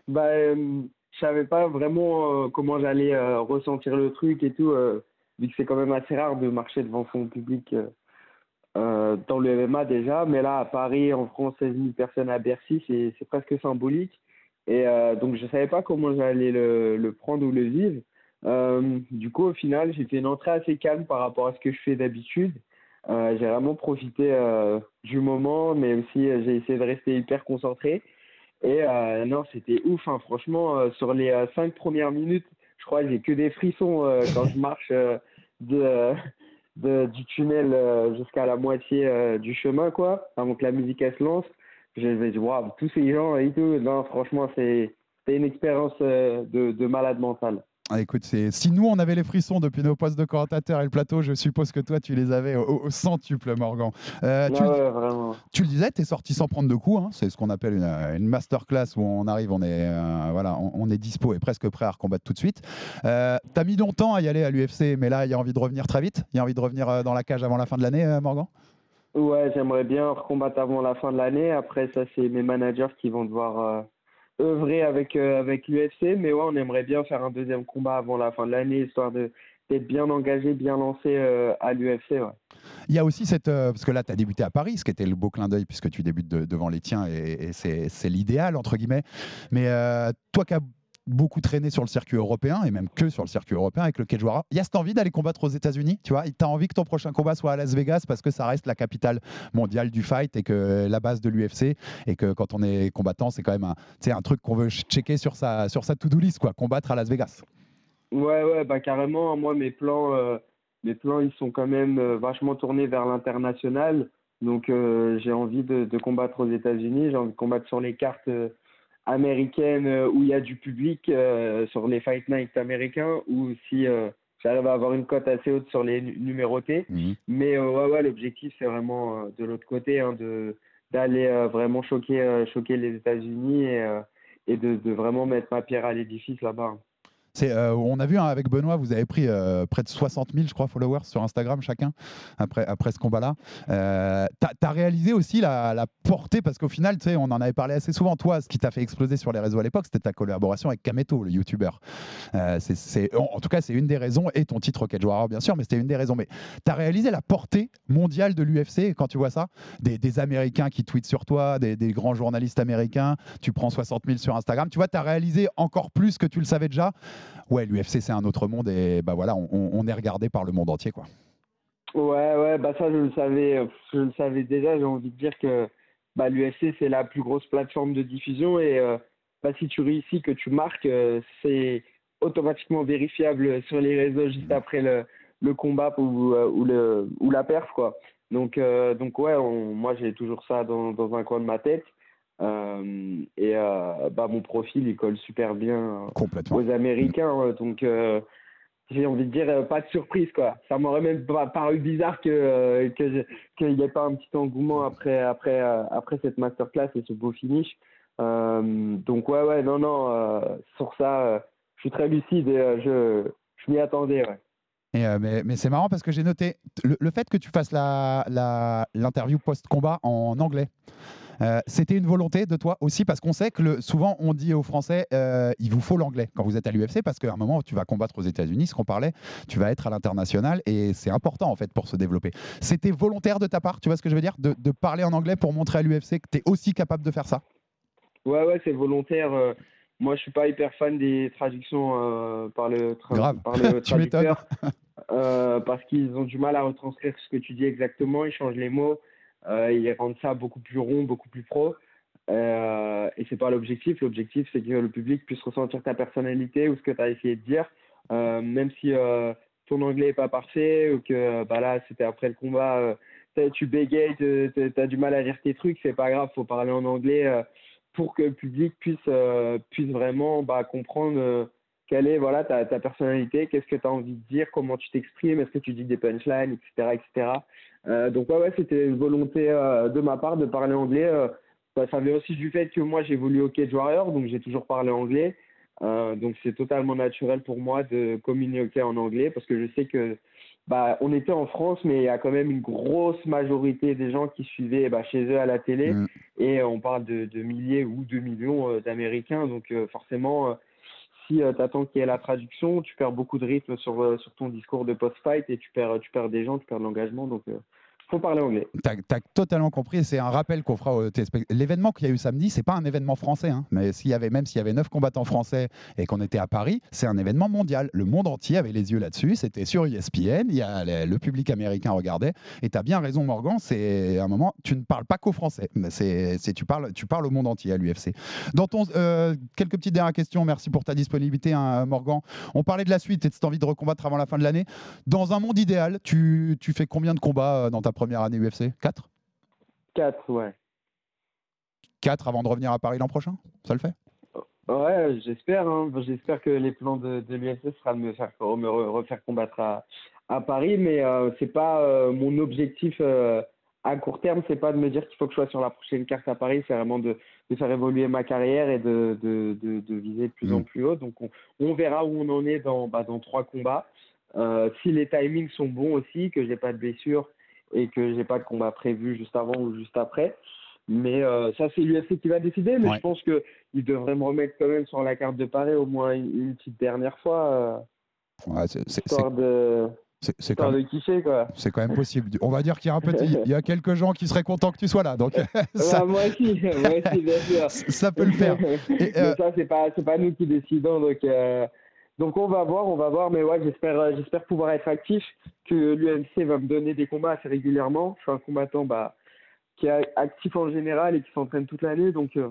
Bah, euh, je savais pas vraiment euh, comment j'allais euh, ressentir le truc et tout, vu que c'est quand même assez rare de marcher devant son public euh, euh, dans le MMA déjà. Mais là, à Paris, en France, 16 000 personnes à Bercy, c'est presque symbolique. Et euh, donc, je savais pas comment j'allais le, le prendre ou le vivre. Du coup, au final, j'ai fait une entrée assez calme par rapport à ce que je fais d'habitude. J'ai vraiment profité du moment, mais aussi j'ai essayé de rester hyper concentré. Et non, c'était ouf, hein. franchement, sur les cinq premières minutes, je crois que j'ai que des frissons quand je marche de, de- du tunnel euh, jusqu'à la moitié euh, du chemin, quoi, avant que la musique se lance. Je vais dire, waouh, tous ces gens et tout, non, franchement, c'est une expérience euh, de, de malade mental. Ah, écoute, si nous on avait les frissons depuis nos postes de commentateurs et le plateau, je suppose que toi tu les avais au, centuple, Morgan. Euh, tu, Ouais, tu le disais, tu es sorti sans prendre de coups. hein. C'est ce qu'on appelle une, une masterclass où on arrive, on est, euh, voilà, on, on est dispo et presque prêt à recombattre tout de suite. Euh, tu as mis longtemps à y aller à l'UFC, mais là, il y a envie de revenir très vite. Il y a envie de revenir euh, dans la cage avant la fin de l'année, euh, Morgan? Ouais, j'aimerais bien recombattre avant la fin de l'année. Après, ça, c'est mes managers qui vont devoir euh, œuvrer avec, euh, avec l'UFC. Mais ouais, on aimerait bien faire un deuxième combat avant la fin de l'année, histoire de d'être bien engagé, bien lancé euh, à l'UFC. Il y a aussi cette. euh, parce que là, tu as débuté à Paris, ce qui était le beau clin d'œil, puisque tu débutes de- devant les tiens, et, et c'est l'idéal, entre guillemets. Mais toi qui as beaucoup traîné sur le circuit européen, et même que sur le circuit européen avec le Kejwara, il y a cette envie d'aller combattre aux États-Unis, tu vois Tu as envie que ton prochain combat soit à Las Vegas, parce que ça reste la capitale mondiale du fight, et que la base de l'UFC, et que quand on est combattant, c'est quand même un, un truc qu'on veut checker sur sa, sur sa to-do list, quoi, combattre à Las Vegas. Ouais, ouais, bah carrément. Moi, mes plans, euh, mes plans, ils sont quand même euh, vachement tournés vers l'international. Donc, euh, j'ai envie de, combattre aux États-Unis. J'ai envie de combattre sur les cartes américaine euh, où il y a du public euh, sur les Fight Night américains ou si euh, j'arrive à avoir une cote assez haute sur les nu- numérotés. Mhm. Mais ouais, ouais, l'objectif, c'est vraiment de l'autre côté, hein, de d'aller vraiment choquer, choquer les États-Unis et, et de, de vraiment mettre ma pierre à l'édifice là-bas. Euh, on a vu hein, avec Benoît, vous avez pris euh, près de 60 000, je crois, followers sur Instagram chacun après, après ce combat-là. Euh, tu as réalisé aussi la, portée, parce qu'au final, on en avait parlé assez souvent. Toi, ce qui t'a fait exploser sur les réseaux à l'époque, c'était ta collaboration avec Kameto, le youtubeur. Euh, en, tout cas, c'est une des raisons, et ton titre Cage Warrior, bien sûr, mais c'était une des raisons. Mais tu as réalisé la portée mondiale de l'UFC quand tu vois ça? Des, Américains qui tweetent sur toi, des, des grands journalistes américains, tu prends 60 000 sur Instagram. Tu vois, tu as réalisé encore plus que tu le savais déjà? Ouais, l'UFC, c'est un autre monde et bah voilà, on, est regardé par le monde entier, quoi. Ouais, ouais, bah ça je le savais, euh, je le savais déjà. J'ai envie de dire que bah, l'UFC c'est la plus grosse plateforme de diffusion et euh, bah, si tu réussis, que tu marques, euh, c'est automatiquement vérifiable sur les réseaux juste après le, le combat ou, ou, le, ou la perf, quoi. Donc, euh, donc ouais, on- moi j'ai toujours ça dans, dans un coin de ma tête. Euh, et euh, bah, mon profil il colle super bien Complètement. aux Américains. euh, Donc euh, j'ai envie de dire, euh, pas de surprise, quoi. Ça m'aurait même paru bizarre que euh, qu'il n'y ait pas un petit engouement après après euh, après cette masterclass et ce beau finish. Euh, donc ouais, ouais, non, non, euh, sur ça, euh, je suis très lucide et euh, je je m'y attendais, ouais. Et, euh, mais mais c'est marrant parce que j'ai noté le, le fait que tu fasses la- la- l'interview post-combat en anglais. Euh, C'était une volonté de toi aussi parce qu'on sait que le- souvent on dit aux Français euh, il vous faut l'anglais quand vous êtes à l'UFC parce qu'à un moment tu vas combattre aux États-Unis, ce qu'on parlait, tu vas être à l'international et c'est important en fait pour se développer. C'était volontaire de ta part, tu vois ce que je veux dire, de, de parler en anglais pour montrer à l'UFC que tu es aussi capable de faire ça? Ouais, ouais, c'est volontaire. euh, Moi, je suis pas hyper fan des traductions par le, tra- Grave. par le traducteur parce qu'ils ont du mal à retranscrire ce que tu dis exactement. Ils changent les mots, ils rendent ça beaucoup plus rond, beaucoup plus pro. Euh, et c'est pas l'objectif. L'objectif, c'est que le public puisse ressentir ta personnalité ou ce que tu as essayé de dire, Euh, même si euh, ton anglais est pas parfait ou que bah là, c'était après le combat. euh, tu bégayes, tu as du mal à lire tes trucs, c'est pas grave, faut parler en anglais euh, pour que le public puisse, euh, puisse vraiment bah, comprendre euh, quelle est voilà, ta, ta personnalité, qu'est-ce que tu as envie de dire, comment tu t'exprimes, est-ce que tu dis des punchlines, etc. etc. Euh, donc, ouais, ouais, c'était une volonté euh, de ma part de parler anglais. euh, bah, ça vient aussi du fait que moi, j'évolue au Cage Warrior, donc j'ai toujours parlé anglais. Donc, c'est totalement naturel pour moi de communiquer en anglais parce que je sais que bah, on était en France, mais il y a quand même une grosse majorité des gens qui suivaient bah, chez eux à la télé. Mm. Et on parle de, de milliers ou de millions d'Américains. Donc euh, forcément, euh, si tu attends qu'il y ait la traduction, tu perds beaucoup de rythme sur, euh, sur ton discours de post-fight et tu perds, tu perds des gens, tu perds de l'engagement. Donc il faut parler anglais. Tu as, totalement compris c'est un rappel qu'on fera au téléspect- L'événement qu'il y a eu samedi, c'est pas un événement français, hein, mais s'il y avait, même s'il y avait neuf combattants français et qu'on était à Paris, c'est un événement mondial. Le monde entier avait les yeux là-dessus, c'était sur ESPN, il y a le, public américain regardait. Et tu as bien raison, Morgan, c'est un moment, tu ne parles pas qu'aux Français, mais c'est- tu, parles, tu parles au monde entier à l'UFC. Dans ton, euh, quelques petites dernières questions, merci pour ta disponibilité, hein, Morgan. On parlait de la suite et de cette envie de recombattre avant la fin de l'année. Dans un monde idéal, tu, tu fais combien de combats euh, dans ta première année UFC 4 4, ouais. 4 avant de revenir à Paris l'an prochain? Ça le fait? Ouais, j'espère. hein. J'espère que les plans de, de l'UFC sera de me faire me re- refaire combattre à, à Paris, mais euh, c'est pas euh, mon objectif euh, à court terme. C'est pas de me dire qu'il faut que je sois sur la prochaine carte à Paris. C'est vraiment de, de faire évoluer ma carrière et de, de, de, viser de plus en plus haut. Donc on, on verra où on en est dans bah, dans trois combats. Euh, si les timings sont bons aussi, que j'ai pas de blessure et que j'ai pas de combat prévu juste avant ou juste après. Mais euh, ça, c'est l'UFC qui va décider. Mais Ouais. je pense qu'ils devraient me remettre quand même sur la carte de Paris au moins une, une petite dernière fois, euh, Ouais, c'est- histoire de, c'est- quand, quand même possible. On va dire qu'il y a un petit, il y a quelques gens qui seraient contents que tu sois là, donc ça, Ouais, moi aussi, moi aussi, bien sûr. ça peut le faire. Et, mais euh, ça, c'est pas, pas nous qui décidons. Donc, donc on va voir, on va voir. Mais ouais, j'espère, euh, j'espère pouvoir être actif, que l'UMC va me donner des combats assez régulièrement. Je suis un combattant bah, qui est actif en général et qui s'entraîne toute l'année. Donc, euh,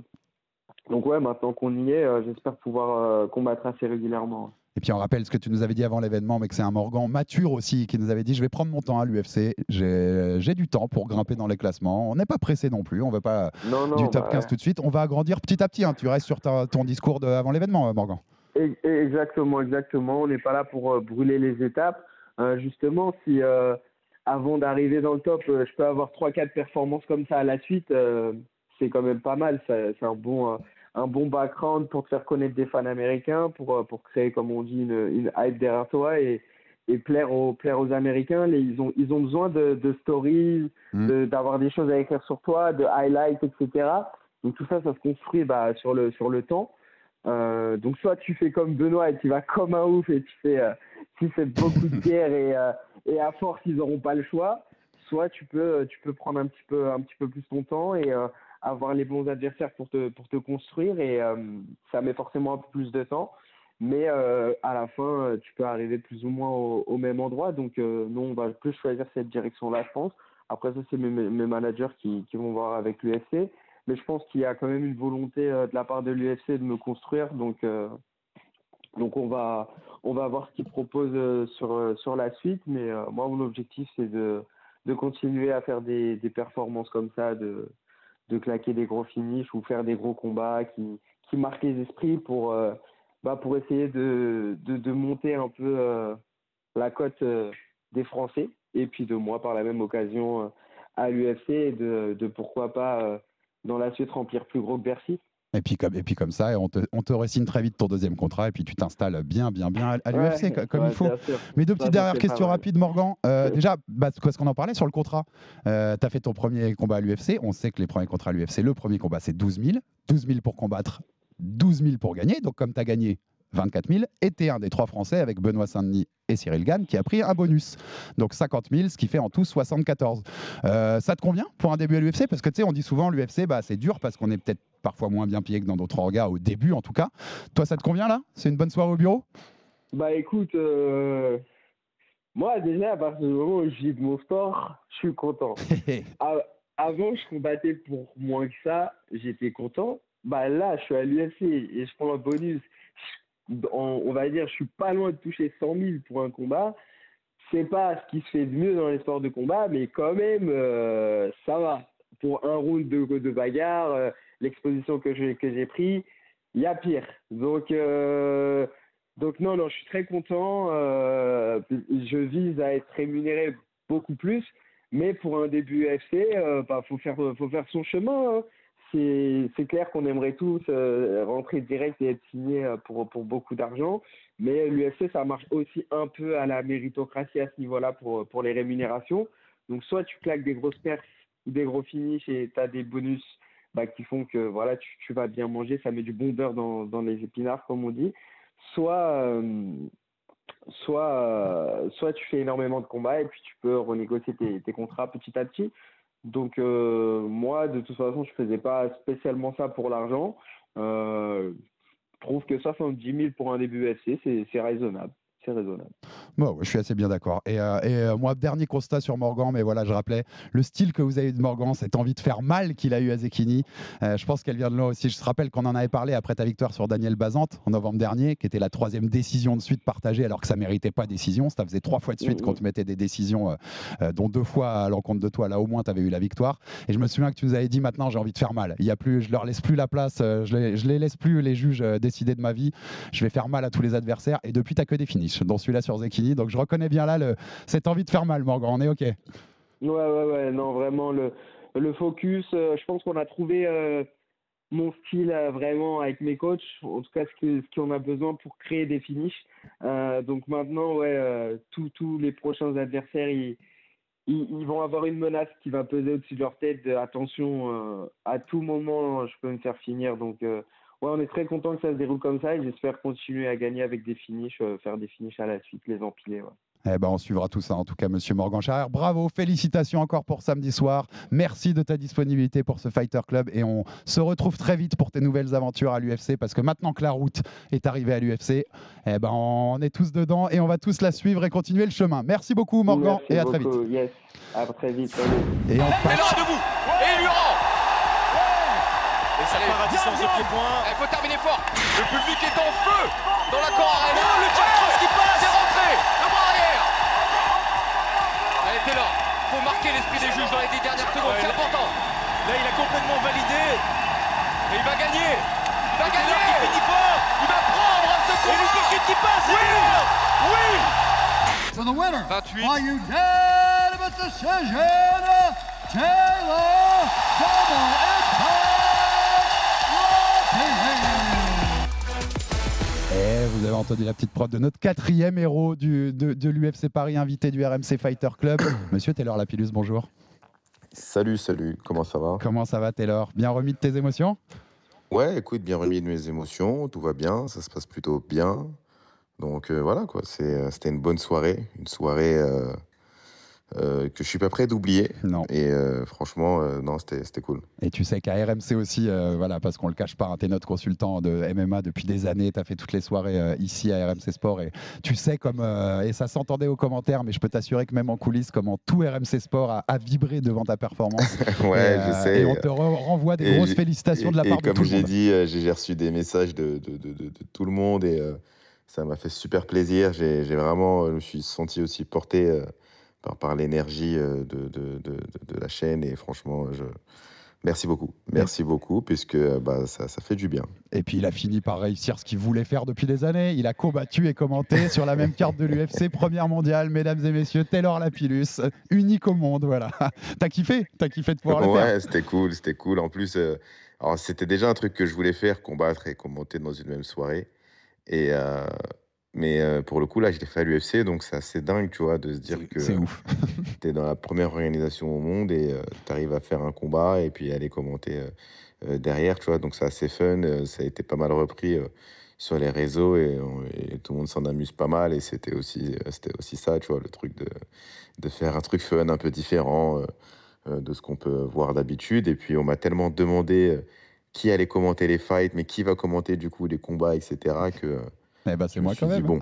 donc ouais, maintenant qu'on y est, euh, j'espère pouvoir euh, combattre assez régulièrement. Et puis on rappelle ce que tu nous avais dit avant l'événement, mais que c'est un Morgan mature aussi qui nous avait dit je vais prendre mon temps à l'UFC, j'ai du temps pour grimper dans les classements. On n'est pas pressé non plus, on ne veut pas Non, non, du top bah, 15 tout de suite. On va agrandir petit à petit. hein. Tu restes sur ta- ton discours de- avant l'événement, Morgan. Exactement, exactement. On n'est pas là pour euh, brûler les étapes. Euh, justement, si euh, avant d'arriver dans le top, je peux avoir 3-4 performances comme ça à la suite, euh, c'est quand même pas mal. C'est un bon, un bon background pour te faire connaître des fans américains, pour, pour créer, comme on dit, une, une hype derrière toi et, et plaire, aux, plaire aux Américains. Les- ils, ont, ils ont besoin de, de stories, Mm. de- d'avoir des choses à écrire sur toi, de highlights, etc. Donc tout ça, ça se construit bah, sur, le, sur le temps. Euh, donc soit tu fais comme Benoît et tu vas comme un ouf et tu fais, euh, tu fais beaucoup de guerre et, euh, et à force ils n'auront pas le choix. Soit tu peux, tu peux prendre un petit peu, un petit peu plus ton temps et euh, avoir les bons adversaires pour te, pour te construire et euh, ça met forcément un peu plus de temps. Mais euh, à la fin, euh, tu peux arriver plus ou moins au, même endroit. Donc euh, nous, on va plus choisir cette direction-là, je pense. Après ça, c'est mes, mes managers qui, qui vont voir avec l'UFC. Mais je pense qu'il y a quand même une volonté euh, de la part de l'UFC de me construire. Donc, euh, donc on va, on va voir ce qu'ils proposent euh, sur, sur la suite. Mais moi, mon objectif, c'est de, de continuer à faire des, des performances comme ça, de, de claquer des gros finishes ou faire des gros combats qui, qui marquent les esprits pour, bah, pour essayer de, de, de monter un peu la cote des Français. Et puis de moi, par la même occasion, à l'UFC de, de pourquoi pas dans la suite remplir plus gros que Bercy. Et puis comme, et puis comme ça, on te, on te très vite ton deuxième contrat et puis tu t'installes bien, bien, bien à, l'UFC Ouais, comme ouais, il faut. Mais deux petites dernières questions rapides, Morgan. Euh, déjà, bah, parce qu'on en parlait sur le contrat. tu as fait ton premier combat à l'UFC. On sait que les premiers contrats à l'UFC, le premier combat, c'est 12 000. 12 000 pour combattre, 12 000 pour gagner. Donc, comme tu as gagné 24 000, et tu es un des trois Français avec Benoît Saint-Denis et Cyril Gann qui a pris un bonus. Donc 50 000, ce qui fait en tout 74. Euh, ça te convient pour un début à l'UFC Parce que tu sais, on dit souvent l'UFC, bah, c'est dur parce qu'on est peut-être parfois moins bien payé que dans d'autres orgas, au début en tout cas. Toi, ça te convient là? C'est une bonne soirée au bureau? Bah écoute, euh, moi déjà, à partir du moment où je mon sport, je suis content. Avant, je combattais pour moins que ça, j'étais content. Bah là, je suis à l'UFC et je prends un bonus. On, va dire, je suis pas loin de toucher 100 000 pour un combat. C'est pas ce qui se fait de mieux dans les sports de combat, mais quand même, euh, ça va. Pour un round de, de bagarre, euh, l'exposition que j'ai que pris, il y a pire. Donc, euh, donc non, non, je suis très content. je vise à être rémunéré beaucoup plus, mais pour un début UFC, bah, faut faire, faut faire son chemin. hein. C'est, clair qu'on aimerait tous euh, rentrer direct et être signé euh, pour, pour beaucoup d'argent, mais l'UFC, ça marche aussi un peu à la méritocratie à ce niveau-là pour, pour les rémunérations. Donc soit tu claques des grosses perfs ou des gros finishes et tu as des bonus bah, qui font que voilà, tu, tu vas bien manger, ça met du bon beurre dans, dans les épinards, comme on dit. Soit, euh, soit, soit tu fais énormément de combats et puis tu peux renégocier tes contrats petit à petit. Donc euh, moi, de toute façon, je faisais pas spécialement ça pour l'argent. Euh, je trouve que 70 000 pour un début c'est c'est raisonnable. C'est raisonnable. Bon, je suis assez bien d'accord. Et, euh, et, euh, moi, dernier constat sur Morgan, mais voilà, je rappelais le style que vous avez eu de Morgan, cette envie de faire mal qu'il a eu à Zekini. Euh, je pense qu'elle vient de là aussi. Je te rappelle qu'on en avait parlé après ta victoire sur Daniel Bazante en novembre dernier, qui était la troisième décision de suite partagée, alors que ça méritait pas décision. Ça faisait trois fois de suite qu'on te mettait des décisions, dont deux fois à l'encontre de toi. Là, au moins, tu avais eu la victoire. Et je me souviens que tu nous avais dit maintenant, j'ai envie de faire mal. Il y a plus, je leur laisse plus la place. je les, je les laisse plus les juges décider de ma vie. Je vais faire mal à tous les adversaires. Et depuis, tu que des finishes, dont celui-là sur Zekini. Donc je reconnais bien là cette envie de faire mal, Morgan. On est OK. Ouais, ouais, ouais, non, vraiment, le, focus, euh, je pense qu'on a trouvé euh, mon style euh, vraiment avec mes coachs, en tout cas ce qu'on a besoin pour créer des finishes. Donc maintenant, ouais, tous les prochains adversaires, ils, vont avoir une menace qui va peser au-dessus de leur tête. attention, à tout moment, je peux me faire finir. Donc, ouais, on est très content que ça se déroule comme ça et j'espère continuer à gagner avec des finishes, euh, faire des finishes à la suite, les empiler. Ouais. Eh ben, on suivra tout ça, en tout cas, monsieur Morgan Charrière. Bravo, félicitations encore pour samedi soir. Merci de ta disponibilité pour ce Fighter Club et on se retrouve très vite pour tes nouvelles aventures à l'UFC parce que maintenant que la route est arrivée à l'UFC, eh ben, on est tous dedans et on va tous la suivre et continuer le chemin. Merci beaucoup, Morgan, Merci et à très vite. beaucoup, Yes, à très vite. salut. Et on Et là, debout Et il Et Et ça part à distance de pied-point. Il faut terminer fort. Le public est en feu dans la Cor Arena. Oh, le Jack Cross qui passe C'est rentré. Le bras arrière. Allez, Taylor. faut marquer l'esprit des juges dans les 10 dernières secondes. C'est là- important. Là, il a complètement validé. Et il va gagner. Il va Taylor gagner. qui finit fort. Il va prendre ce Et combat. Luke Kid qui passe. Oui. Oui. For the winner, 28. by unanimous decision, Taylor Double vous avez entendu la petite prod de notre quatrième héros du, de, de l'UFC Paris, invité du RMC Fighter Club. Monsieur Taylor Lapillus, bonjour. Salut, salut, comment ça va? Comment ça va Taylor? Bien remis de tes émotions? Ouais, écoute, bien remis de mes émotions, tout va bien, ça se passe plutôt bien. Donc euh, voilà, quoi, euh, c'était une bonne soirée, une soirée euh, euh, que je suis pas prêt d'oublier. Non. Et euh, franchement, euh, non, c'était, cool. Et tu sais qu'à RMC aussi, voilà, parce qu'on le cache pas, tu es notre consultant de MMA depuis des années, tu as fait toutes les soirées ici à RMC Sport et tu sais comme, et ça s'entendait aux commentaires, mais je peux t'assurer que même en coulisses, comment tout RMC Sport a, a vibré devant ta performance. ouais, et, je sais. Et on te re- renvoie des Et grosses félicitations et- de la part de comme tout le j'ai monde. dit, euh, j'ai j'ai reçu des messages de, de- de- tout le monde et ça m'a fait super plaisir. J'ai vraiment, je me suis senti aussi porté par, par l'énergie euh, de, de- de- la chaîne et franchement, je... merci beaucoup. Merci beaucoup puisque bah, ça, ça fait du bien. Et puis il a fini par réussir ce qu'il voulait faire depuis des années. Il a combattu et commenté sur la même carte de l'UFC, première mondiale, mesdames et messieurs, Taylor Lapillus, unique au monde, voilà. T'as kiffé? T'as kiffé de pouvoir le faire? Ouais, c'était cool, c'était cool. En plus, euh, alors c'était déjà un truc que je voulais faire, combattre et commenter dans une même soirée. Et euh, mais euh, pour le coup, là, je l'ai fait à l'UFC, donc c'est assez dingue, tu vois, de se dire que C'est ouf. tu es dans la première organisation au monde et tu arrives à faire un combat et puis aller commenter euh, euh, derrière, tu vois. Donc c'est assez fun, euh, ça a été pas mal repris euh, sur les réseaux et, tout le monde s'en amuse pas mal. Et c'était aussi, euh, c'était aussi ça, tu vois, le truc de, de faire un truc fun, un peu différent euh, euh, de ce qu'on peut voir d'habitude. Et puis on m'a tellement demandé euh, qui allait commenter les fights, mais qui va commenter du coup les combats, etc. que euh, Eh ben, c'est moi quand dit, même. bon,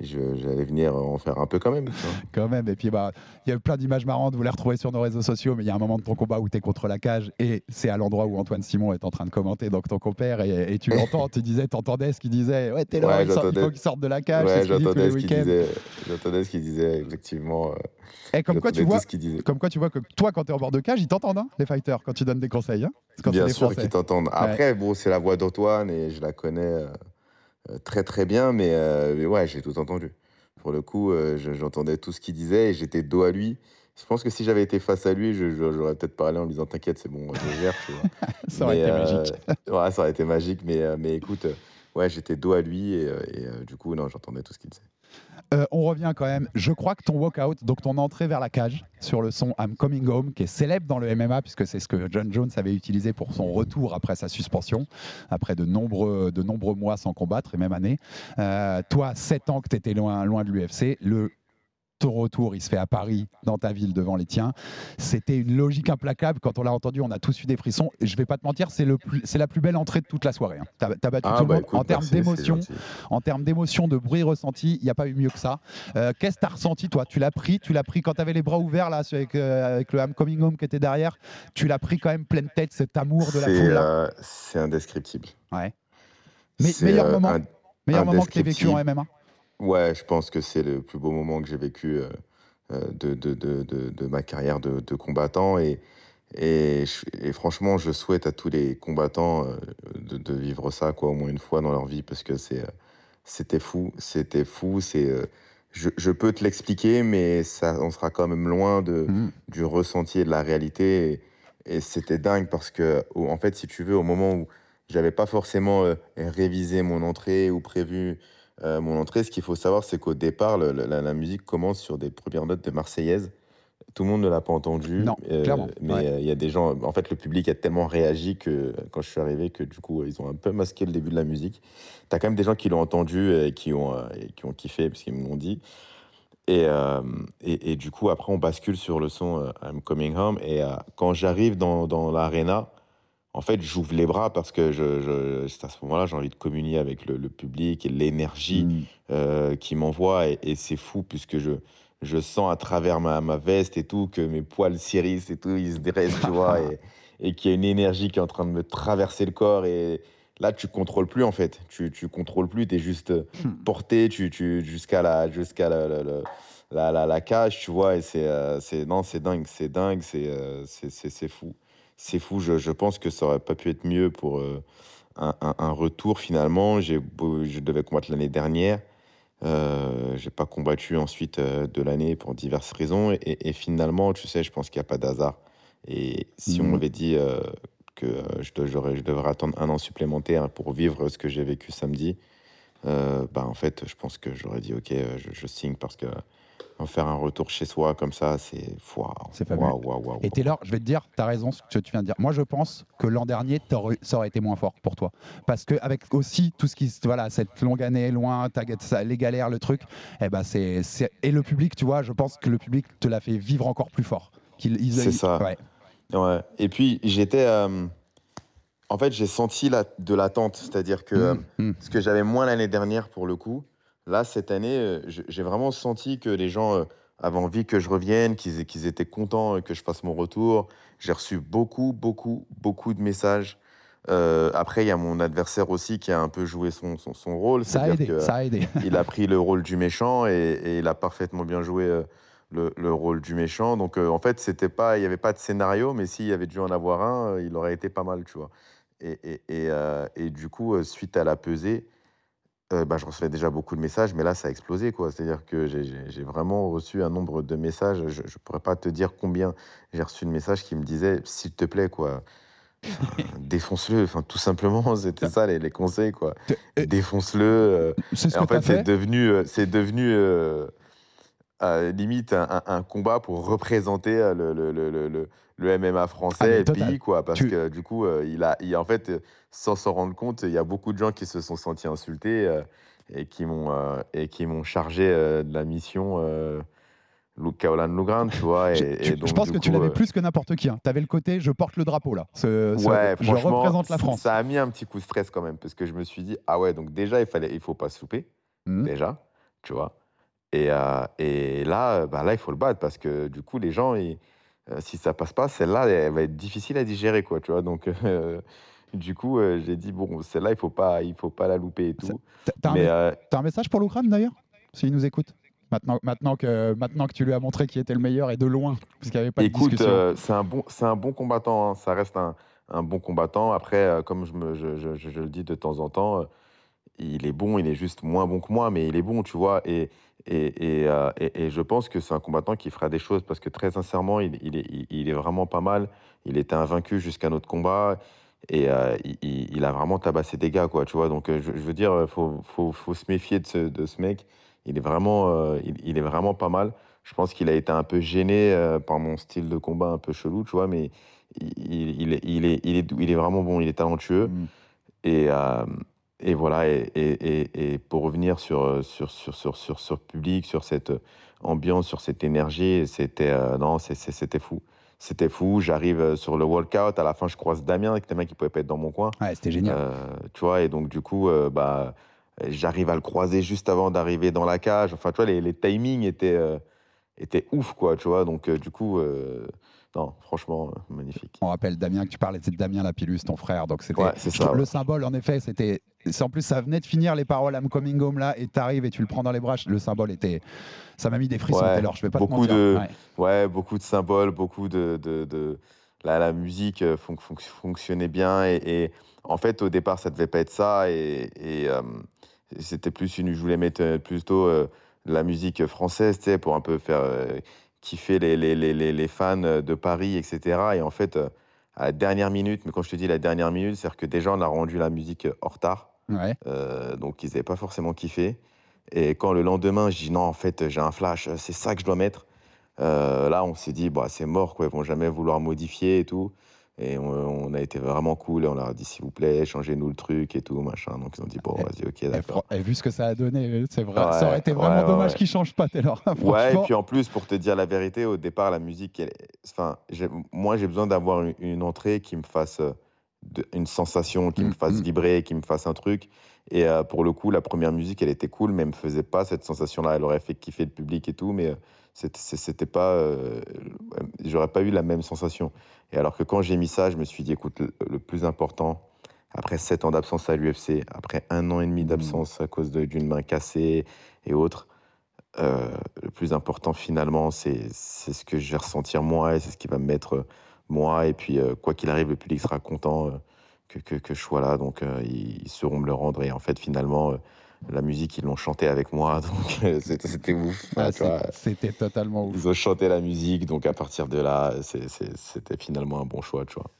je- j'allais venir en faire un peu quand même. Quand même. Et puis, bah, il y a eu plein d'images marrantes. Vous les retrouvez sur nos réseaux sociaux. Mais il y a un moment de ton combat où tu es contre la cage. Et c'est à l'endroit où Antoine Simon est en train de commenter. Donc, ton compère. Et, et tu l'entends. tu disais, t'entendais ce qu'il disait. Ouais, Taylor, Ouais, il, sort- il faut qu'il sorte de la cage. Ouais, dit j'entendais ce qu'il week-ends. disait. J'entendais ce qu'il disait, effectivement. euh, Et comme quoi, tu vois, comme quoi, tu vois que toi, quand tu es en bord de cage, ils t'entendent, hein, les fighters, quand tu donnes des conseils. Hein, quand Bien sûr qu'ils t'entendent. Après, bon, c'est la voix d'Antoine et je la connais euh, très très bien, mais, euh, mais ouais, j'ai tout entendu. Pour le coup, euh, je- j'entendais tout ce qu'il disait et j'étais dos à lui. Je pense que si j'avais été face à lui, j'aurais peut-être parlé en lui disant T'inquiète, c'est bon, je gère. Tu vois. Ça aurait Mais, été euh, magique. ouais, ça aurait été magique, mais, euh, mais écoute, euh, ouais, j'étais dos à lui et, euh, et, euh, du coup, non, j'entendais tout ce qu'il disait. Euh, on revient quand même. Je crois que ton walkout, donc ton entrée vers la cage sur le son I'm Coming Home, qui est célèbre dans le MMA, puisque c'est ce que John Jones avait utilisé pour son retour après sa suspension, après de nombreux, de nombreux mois sans combattre et même années. Euh, toi, 7 ans que tu étais loin, loin de l'UFC, le ton retour, il se fait à Paris, dans ta ville, devant les tiens. C'était une logique implacable. Quand on l'a entendu, on a tous eu des frissons. Et je vais pas te mentir, c'est le plus- c'est la plus belle entrée de toute la soirée. hein. T'as as battu Ah, tout le bah, monde écoute, en termes d'émotion. En termes d'émotion, de bruit ressenti, il n'y a pas eu mieux que ça. Euh, Qu'est-ce que tu as ressenti, toi? Tu l'as pris, tu l'as pris quand tu avais les bras ouverts, là, avec, euh, avec le I'm Coming Home qui était derrière. Tu l'as pris quand même pleine tête, cet amour de la foule-là. euh, c'est indescriptible. Ouais. Mais meilleur moment, meilleur moment que tu vécu en. MMA Ouais, je pense que c'est le plus beau moment que j'ai vécu euh, euh, de, de, de, de, ma carrière de, de combattant. Et, et, et franchement, je souhaite à tous les combattants euh, de, vivre ça quoi, au moins une fois dans leur vie parce que c'est, c'était fou. C'était fou. C'est, je, je peux te l'expliquer, mais ça, on sera quand même loin de, Mhm. du ressenti et de la réalité. Et, et c'était dingue parce que, en fait, si tu veux, au moment où j'avais pas forcément révisé mon entrée ou prévu euh, mon entrée, ce qu'il faut savoir, c'est qu'au départ, le- la, la musique commence sur des premières notes de Marseillaise. Tout le monde ne l'a pas entendu. Non, euh, clairement, Mais ouais. euh, il y a des gens. En fait, le public a tellement réagi que quand je suis arrivé, que du coup, ils ont un peu masqué le début de la musique. Tu as quand même des gens qui l'ont entendu et qui ont, et qui ont kiffé, parce qu'ils me l'ont dit. Et, euh, et, et du coup, après, on bascule sur le son euh, I'm Coming Home. Et euh, quand j'arrive dans, dans l'arena, en fait, j'ouvre les bras parce que je, je, c'est à ce moment-là, j'ai envie de communier avec le, le public et l'énergie Mm. euh, qui m'envoie. Et, et c'est fou puisque je, je sens à travers ma, ma veste et tout que mes poils s'irrissent et tout, ils se dressent, tu vois. Et, et qu'il y a une énergie qui est en train de me traverser le corps et là tu contrôles plus en fait tu, tu contrôles plus tu es juste Hmm. porté tu, tu, jusqu'à la jusqu'à la, la, la- la, la- la cage tu vois et c'est euh, c'est non c'est dingue c'est dingue c'est euh, c'est fou c'est fou je, je pense que ça aurait pas pu être mieux pour euh, un, un- un retour finalement j'ai je devais combattre l'année dernière euh, j'ai pas combattu ensuite euh, de l'année pour diverses raisons. Et, et finalement, tu sais, je pense qu'il n'y a pas d'hasard. Et si on Mhm. m'avait dit euh, que je, de- j'aurais- je devrais attendre un an supplémentaire pour vivre ce que j'ai vécu samedi, bah, en fait, je pense que j'aurais dit, OK, je, je signe parce que en faire un retour chez soi comme ça, c'est waouh, C'est waouh, waouh, waouh. Et Taylor, je vais te dire, tu as raison ce que tu viens de dire. Moi, je pense que l'an dernier, ça aurait été moins fort pour toi. Parce que avec aussi tout ce qui, voilà, cette longue année loin, les galères, le truc, eh ben c'est, et le public, tu vois, je pense que le public te l'a fait vivre encore plus fort. Qu'il, C'est ça. ouais. Ouais. Et puis, j'étais. euh, En fait, j'ai senti la... de l'attente. C'est-à-dire que. euh, Mm, Ce que j'avais moins l'année dernière, pour le coup. Là, cette année, euh, j'ai vraiment senti que les gens euh, avaient envie que je revienne, qu'ils étaient contents euh, que je fasse mon retour. J'ai reçu beaucoup, beaucoup, beaucoup de messages. Euh, après, il y a mon adversaire aussi qui a un peu joué son, son, son rôle. Ça a aidé, que, ça a aidé. il a pris le rôle du méchant et, et il a parfaitement bien joué le, le rôle du méchant. Donc euh, en fait, c'était pas, il n'y avait pas de scénario, mais s'il y avait dû en avoir un, il aurait été pas mal, tu vois. Et, et, et, euh, et du coup, suite à la pesée, euh, bah, je recevais déjà beaucoup de messages, mais là, ça a explosé, quoi. C'est-à-dire que j'ai- vraiment reçu un nombre de messages. Je ne pourrais pas te dire combien j'ai reçu de messages qui me disaient, s'il te plaît, quoi. Défonce-le, enfin tout simplement, c'était ça les, les conseils quoi. Défonce-le. euh, en fait, c'est devenu, euh, c'est devenu euh, euh, limite un, combat pour représenter euh, le, le, le, le, MMA Ah, français mais et total. pays, quoi. Parce Tu- que du coup, euh, il a, il, en fait, euh, sans s'en rendre compte, il y a beaucoup de gens qui se sont sentis insultés euh, et qui m'ont et qui m'ont chargé de la mission. Kaolan Lugran, tu vois. Et, Je- et donc, je pense que tu l'avais euh, plus que n'importe qui. Tu avais le côté, je porte le drapeau là. Ce- ce- Ouais, je représente la France. Ça a mis un petit coup de stress quand même, parce que je me suis dit, ah ouais, donc déjà, il fallait, il faut pas se louper, Mhm. déjà, tu vois. Et, euh, et là, euh, bah là, il faut le battre, parce que du coup, les gens, ils- euh, si ça passe pas, celle-là, elle va être difficile à digérer, quoi, tu vois. Donc, euh, du coup, j'ai dit, bon, celle-là, il faut pas, il faut pas la louper et tout. T'as- un, un message pour l'Ukraine d'ailleurs S'il nous écoute? Maintenant, maintenant, que, maintenant que tu lui as montré qui était le meilleur et de loin, parce qu'il n'y avait pas Écoute, de discussion. c'est un bon, c'est un bon combattant. hein. Ça reste un, un bon combattant. Après, comme je, me, je, je- je- je le dis de temps en temps, il est bon. Il est juste moins bon que moi, mais il est bon, tu vois. Et et, et, euh, et- et je pense que c'est un combattant qui fera des choses parce que très sincèrement, il, il est, il- il est vraiment pas mal. Il était invaincu jusqu'à notre combat. Et euh, il, a vraiment tabassé des gars, quoi, tu vois. Donc, euh, je, je veux dire, il faut, faut, faut se méfier de ce, de ce mec. Il est vraiment, euh, il, est vraiment pas mal. Je pense qu'il a été un peu gêné par mon style de combat un peu chelou, tu vois, mais il, est, il, est, il, est, il est vraiment bon, il est talentueux. Mm. Et, et voilà, et, et, et, pour revenir sur, euh, sur, sur, sur, sur, sur public, sur cette ambiance, sur cette énergie, c'était euh, non, c'était fou. C'était fou. J'arrive euh, sur le walkout. À la fin, je croise Damien, qui était un mec qui pouvait pas être dans mon coin. Ouais, c'était génial. Euh, tu vois, et donc du coup, euh, bah, j'arrive à le croiser juste avant d'arriver dans la cage. Enfin, tu vois, les, les timings étaient, euh, étaient ouf, quoi, tu vois. Donc, euh, du coup, euh, non, franchement, euh, magnifique. On rappelle Damien que tu parlais, c'est Damien Lapillus, ton frère. Donc c'était Ouais, ouais. le symbole. En effet, c'était. En plus, ça venait de finir les paroles I'm coming home là, et t'arrives et tu le prends dans les bras. Le symbole était. Ça m'a mis des frissons. Ouais, Taylor, je vais pas te beaucoup mentir. de, Ouais. beaucoup de symboles, beaucoup de, de, de- la, la musique euh, fon- fon- fonctionnait bien et, et en fait au départ ça devait pas être ça et, et, euh, c'était plus une, je voulais mettre plutôt euh, la musique française, tu sais, pour un peu faire euh, kiffer les, les, les, les, fans de Paris, etc. Et en fait euh, à la dernière minute, mais quand je te dis la dernière minute, c'est-à-dire que déjà on a rendu la musique en retard. Ouais. Euh, donc ils n'avaient pas forcément kiffé. Et quand le lendemain, je dis non, en fait, j'ai un flash, c'est ça que je dois mettre. euh, là, on s'est dit, bah, c'est mort, quoi, ils vont jamais vouloir modifier et tout. Et on, on a été vraiment cool, et on leur a dit, s'il vous plaît, changez-nous le truc et tout, machin. Donc ils ont dit, bon, vas-y, ok, Et, d'accord. et vu ce que ça a donné, c'est vrai. Ouais, ça aurait été vraiment ouais, ouais, dommage ouais. qu'il change pas, Taylor. Ouais, et puis en plus, pour te dire la vérité, au départ, la musique, elle- enfin, moi, j'ai besoin d'avoir une, une entrée qui me fasse euh, de- une sensation, qui me Mm, fasse mm. vibrer, qui me fasse un truc. Et euh, pour le coup, la première musique, elle était cool, mais elle me faisait pas cette sensation-là. Elle aurait fait kiffer le public et tout, mais euh, c'était- pas. euh, J'aurais pas eu la même sensation. Et alors que quand j'ai mis ça, je me suis dit, écoute, le, le plus important, après 7 ans d'absence à l'UFC, après un an et demi d'absence à cause d'une main cassée et autres, euh, le plus important finalement, c'est ce que je vais ressentir moi et c'est ce qui va me mettre moi. Et puis, quoi qu'il arrive, le public sera content que, que, que je sois là. Donc, euh, ils, sauront me le rendre. Et en fait, finalement, euh, la musique, ils l'ont chantée avec moi. Donc, euh, c'était ouf. Ah, C'était totalement ouf. Ils ont chanté la musique. Donc, à partir de là, c'était finalement un bon choix. Tu vois.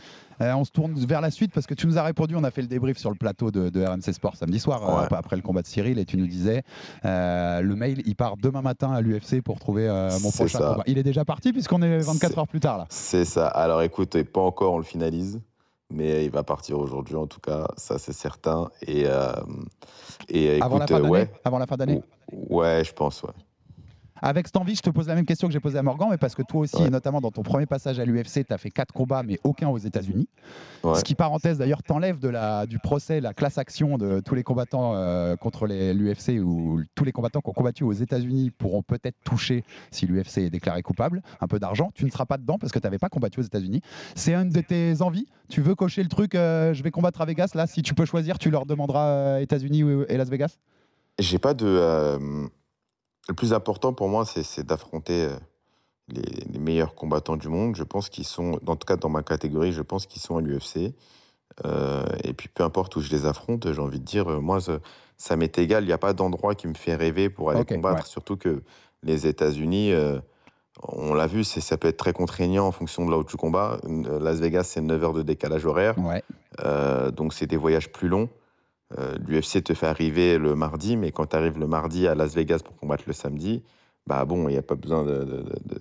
On se tourne vers la suite parce que tu nous as répondu, on a fait le débrief sur le plateau de, de RMC Sport samedi soir Ouais. après le combat de Cyril et tu nous disais le mail il part demain matin à l'UFC pour trouver mon prochain ça. combat. Il est déjà parti puisqu'on est 24 C'est- heures plus tard là. C'est ça. Alors écoute, pas encore, on le finalise, mais il va partir aujourd'hui en tout cas, ça c'est certain. Et, euh, et Avant la écoute, fin euh, ouais, Avant la fin d'année ouais, je pense, ouais. Avec cette envie, je te pose la même question que j'ai posée à Morgan, mais parce que toi aussi, Ouais. et notamment dans ton premier passage à l'UFC, tu as fait quatre combats, mais aucun aux États-Unis. Ouais. Ce qui, parenthèse d'ailleurs, t'enlève de la, du procès la classe action de tous les combattants euh, contre l'UFC ou tous les combattants qui ont combattu aux États-Unis pourront peut-être toucher, si l'UFC est déclaré coupable, un peu d'argent. Tu ne seras pas dedans parce que tu n'avais pas combattu aux États-Unis. C'est une de tes envies Tu veux cocher le truc euh, Je vais combattre à Vegas. Là, si tu peux choisir, tu leur demanderas euh, États-Unis ou- et Las Vegas? J'ai pas de. Le plus important pour moi, c'est d'affronter euh, les, les meilleurs combattants du monde. Je pense qu'ils sont, en tout cas dans ma catégorie, je pense qu'ils sont à l'UFC. Euh, et puis peu importe où je les affronte, j'ai envie de dire, euh, moi, ça, ça m'est égal. Il n'y a pas d'endroit qui me fait rêver pour aller combattre. ouais. Surtout que les États-Unis, euh, on l'a vu, ça peut être très contraignant en fonction de là où tu combats. Las Vegas, c'est 9 heures de décalage horaire. Ouais. Euh, donc c'est des voyages plus longs. Euh, L'UFC te fait arriver le mardi, mais quand tu arrives le mardi à Las Vegas pour combattre le samedi, bah bon, il n'y a pas besoin de- de- de- de-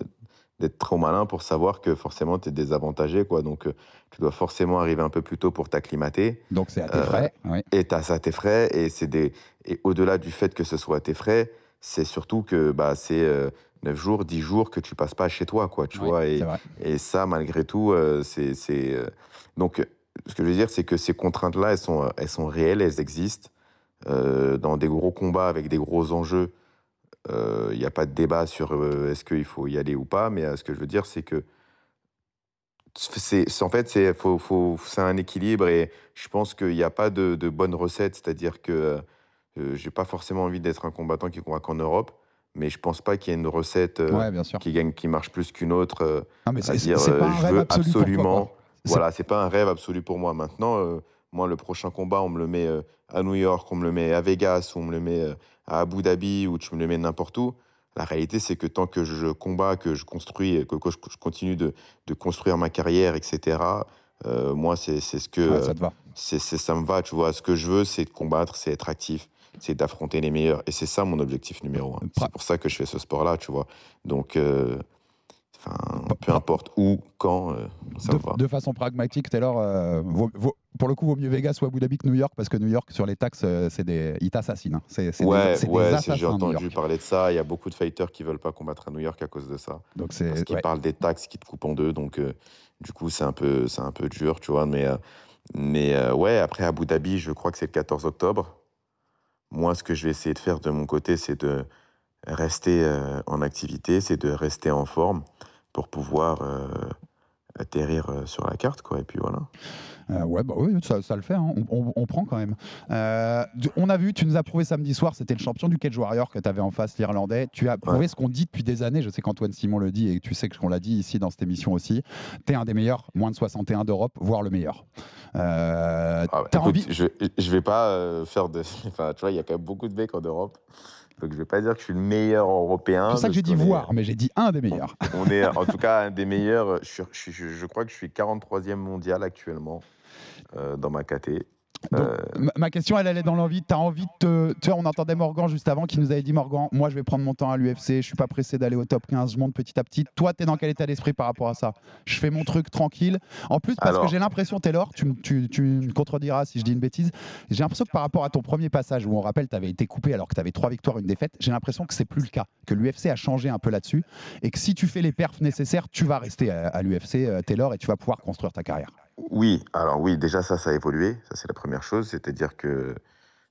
d'être trop malin pour savoir que forcément tu es désavantagé. Quoi. Donc euh, tu dois forcément arriver un peu plus tôt pour t'acclimater. Donc c'est à tes Euh, frais. oui. Et tu as ça à tes frais. Et, c'est des... et au-delà du fait que ce soit à tes frais, c'est surtout que bah, c'est euh, 9 jours, 10 jours que tu passes pas chez toi. Quoi, tu Oui, vois, et, et ça, malgré tout, c'est. c'est, Donc, ce que je veux dire, c'est que ces contraintes-là, elles sont, euh, elles sont réelles, elles existent. Euh, dans des gros combats avec des gros enjeux, il n'y a pas de débat sur euh, est-ce qu'il faut y aller ou pas, mais euh, ce que je veux dire, c'est que c'est en fait c'est faut, faut- c'est un équilibre et je pense qu'il n'y a pas de, de bonne recette c'est-à-dire que euh, j'ai pas forcément envie d'être un combattant qui combat qu'en Europe mais je pense pas qu'il y ait une recette euh, Ouais, bien sûr. qui gagne qui marche plus qu'une autre euh, mais c'est- pas euh, un je rêve veux absolu absolument voilà c'est pas un rêve absolu pour moi maintenant euh, moi le prochain combat on me le met euh, à New York on me le met à Vegas on me le met euh, à Abu Dhabi ou tu me le mets n'importe où la réalité, c'est que tant que je combats, que je construis, que, que je, continue de, de construire ma carrière, etc., moi, c'est ce que. Ouais, ça te va. ça me va, tu vois. Ce que je veux, c'est de combattre, c'est être actif, c'est d'affronter les meilleurs. Et c'est ça mon objectif numéro un. C'est pour ça que je fais ce sport-là, tu vois. Donc, euh, enfin, peu importe où, quand, euh, ça de, me va. de façon pragmatique, Taylor, euh, vaut- vaut- pour le coup, vaut mieux Vegas ou Abu Dhabi que New York, parce que New York, sur les taxes, euh, c'est des, ils t'assassinent. hein. C'est c'est Ouais, des j'ai entendu parler de ça. Il y a beaucoup de fighters qui veulent pas combattre à New York à cause de ça. Donc c'est Parce qu'ils ouais. parlent des taxes qui te coupent en deux. Donc, euh, du coup, c'est un, peu, c'est un peu dur, tu vois. Mais, euh, mais euh, ouais, après Abu Dhabi, je crois que c'est le 14 octobre. Moi, ce que je vais essayer de faire de mon côté, c'est de rester euh, en activité, c'est de rester en forme pour pouvoir euh, atterrir euh, sur la carte, quoi. Et puis voilà. Euh, ouais, bah oui, ça, ça le fait, hein. on, on- on prend quand même. Euh, on a vu, tu nous as prouvé samedi soir, c'était le champion du Cage Warrior que tu avais en face, l'Irlandais. Tu as prouvé ce qu'on dit depuis des années, je sais qu'Antoine Simon le dit et tu sais qu'on l'a dit ici dans cette émission aussi. Tu es un des meilleurs, moins de 61 d'Europe, voire le meilleur. Euh, Ah, écoute, envie je, je vais pas faire de. Enfin, tu vois, il y a quand même beaucoup de mecs en Europe. Donc, je vais pas dire que je suis le meilleur européen. C'est pour ça que j'ai dit est- voir, mais j'ai dit un des meilleurs. On est en tout cas un des meilleurs. Je, crois que je suis 43e mondial actuellement euh, dans ma KT. Euh, Ma- Ma question, elle allait dans l'envie. Tu as envie de te. Tu vois, on entendait Morgan juste avant qui nous avait dit Morgan, moi je vais prendre mon temps à l'UFC, je suis pas pressé d'aller au top 15, je monte petit à petit. Toi, tu es dans quel état d'esprit par rapport à ça? Je fais mon truc tranquille. En plus, parce Alors- que j'ai l'impression, Taylor, tu, me- tu, tu me contrediras si je dis une bêtise, j'ai l'impression que par rapport à ton premier passage où on rappelle, tu avais été coupé alors que tu avais trois victoires, une défaite, j'ai l'impression que c'est plus le cas, que l'UFC a changé un peu là-dessus et que si tu fais les perfs nécessaires, tu vas rester à, à l'UFC, euh, Taylor, et tu vas pouvoir construire ta carrière. Oui, alors oui, déjà ça, ça a évolué. Ça, c'est la première chose. C'est-à-dire que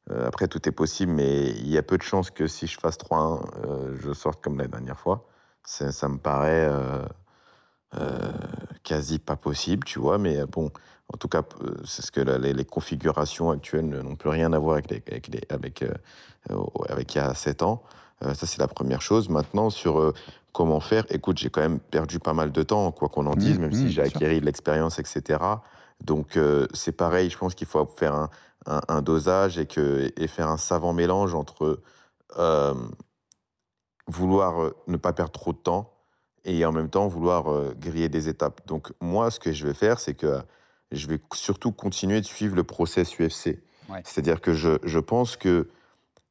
Euh, après, tout est possible, mais il y a peu de chances que si je fasse 3-1, euh, je sorte comme la dernière fois. Ça, me paraît euh, quasi pas possible, tu vois. Mais bon, en tout cas, c'est ce que les, configurations actuelles n'ont plus rien à voir avec, avec, avec, il y a 7 ans. Ça, c'est la première chose. Maintenant, sur comment faire, écoute, j'ai quand même perdu pas mal de temps, quoi qu'on en dise, Mmh, même mmh, si j'ai acquis de l'expérience, etc. Donc, euh, c'est pareil, je pense qu'il faut faire un, un- un dosage et, que, et faire un savant mélange entre euh, vouloir euh, ne pas perdre trop de temps et en même temps vouloir euh, griller des étapes. Donc, moi, ce que je vais faire, c'est que je vais surtout continuer de suivre le process UFC. Ouais. C'est-à-dire que je, je pense que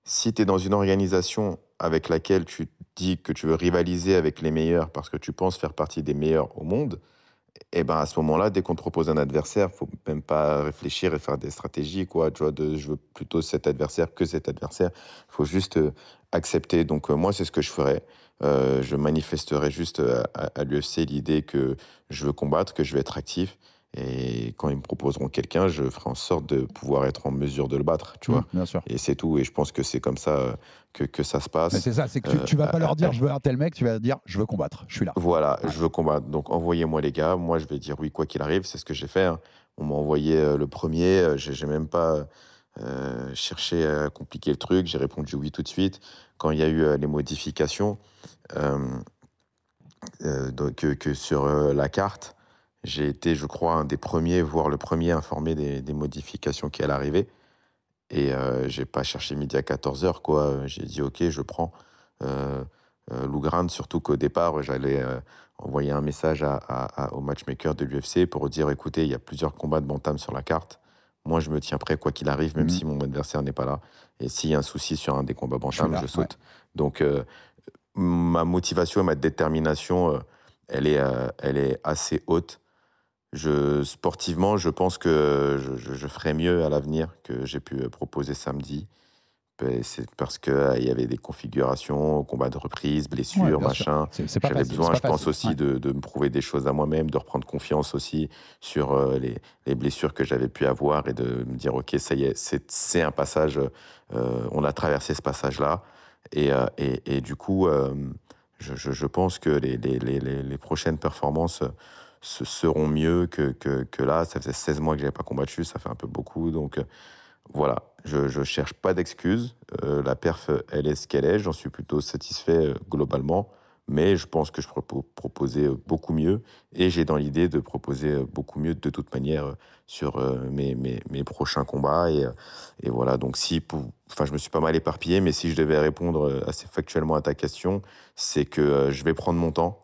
si tu es dans une organisation avec laquelle tu dis que tu veux rivaliser avec les meilleurs parce que tu penses faire partie des meilleurs au monde, et ben à ce moment-là, dès qu'on te propose un adversaire, faut même pas réfléchir et faire des stratégies, quoi. Tu vois, de, je veux plutôt cet adversaire que cet adversaire. Il faut juste euh, accepter. Donc euh, moi, c'est ce que je ferai. Euh, je manifesterai juste à, à- à l'UFC l'idée que je veux combattre, que je vais être actif. Et quand ils me proposeront quelqu'un, je ferai en sorte de pouvoir être en mesure de le battre, tu vois. Mmh, bien sûr. Et c'est tout. Et je pense que c'est comme ça euh, que, que ça se passe. Mais c'est ça, c'est que tu, Euh, tu vas pas leur dire à- je veux un tel mec, tu vas dire je veux combattre, je suis là. voilà, je veux combattre. Donc envoyez-moi les gars. Moi, je vais dire oui quoi qu'il arrive. C'est ce que j'ai fait. hein. On m'a envoyé euh, le premier. euh, J'ai même pas euh, cherché à compliquer le truc. J'ai répondu oui tout de suite. Quand il y a eu euh, les modifications, euh, euh, donc, que, que sur euh, la carte, j'ai été, je crois, un des premiers, voire le premier informé des, des modifications qui allaient arriver. Et euh, j'ai pas cherché midi à 14h, quoi. J'ai dit, OK, je prends euh, euh, surtout qu'au départ, j'allais euh, envoyer un message à, à- à- au matchmaker de l'UFC pour dire, écoutez, il y a plusieurs combats de bantam sur la carte. Moi, je me tiens prêt, quoi qu'il arrive, même Mhm. si mon adversaire n'est pas là. Et s'il y a un souci sur un des combats bantam, je, saute. Donc, euh, ma motivation et ma détermination, euh, elle, est, elle est assez haute. Je, sportivement, je pense que je, je- je ferai mieux à l'avenir que j'ai pu euh, proposer samedi. C'est parce qu'il y avait des configurations, combat de reprise, blessures, machin. J'avais besoin, je pense facile, aussi, ouais. de, de me prouver des choses à moi-même, de reprendre confiance aussi sur euh, les, les blessures que j'avais pu avoir et de me dire, OK, ça y est, c'est un passage, euh, on a traversé ce passage-là. Et, euh, et, et du coup, euh, je, je- pense que les, les- les prochaines performances se seront mieux que, que, que là. Ça faisait 16 mois que je n'avais pas combattu, ça fait un peu beaucoup. Donc euh, voilà, je ne cherche pas d'excuses. Euh, la perf, elle est ce qu'elle est. J'en suis plutôt satisfait euh, globalement. Mais je pense que je peux pro- proposer beaucoup mieux. Et j'ai dans l'idée de proposer beaucoup mieux de toute manière sur mes, mes, mes prochains combats. Et, et voilà, donc si, pour- enfin, je me suis pas mal éparpillé, mais si je devais répondre assez factuellement à ta question, c'est que je vais prendre mon temps.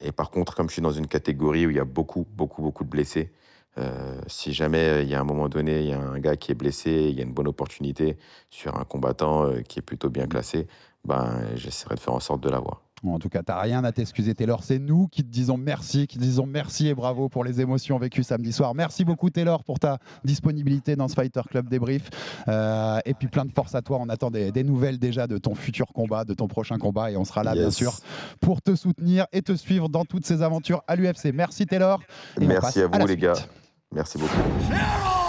Et par contre, comme je suis dans une catégorie où il y a beaucoup, beaucoup, beaucoup de blessés, euh, si jamais euh, il y a un moment donné, il y a un gars qui est blessé, il y a une bonne opportunité sur un combattant euh, qui est plutôt bien classé, ben, j'essaierai de faire en sorte de l'avoir. Bon, en tout cas, t'as rien à t'excuser, Taylor. C'est nous qui te disons merci, qui te disons merci et bravo pour les émotions vécues samedi soir. Merci beaucoup, Taylor, pour ta disponibilité dans ce Fighter Club débrief. Euh, et puis plein de force à toi. On attend des, des nouvelles déjà de ton futur combat, de ton prochain combat, et on sera là, bien sûr, pour te soutenir et te suivre dans toutes ces aventures à l'UFC. Merci, Taylor. Et Merci à vous, les suite. gars. Merci beaucoup.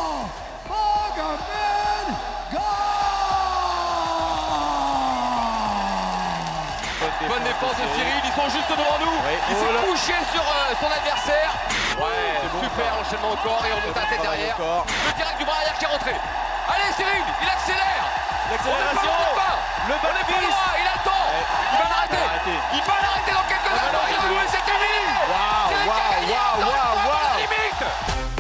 Ils sont juste devant nous. Il s'est couché sur euh, son adversaire. Ouais, super enchaînement au corps et on monte à tête derrière. Le direct du bras arrière qui est rentré. Allez Cyril, il accélère. L'accélération. Le on est pas loin, il a le temps. Il va l'arrêter. Il va l'arrêter dans quelques instants. C'est fini. Waouh, le waouh, combat, waouh.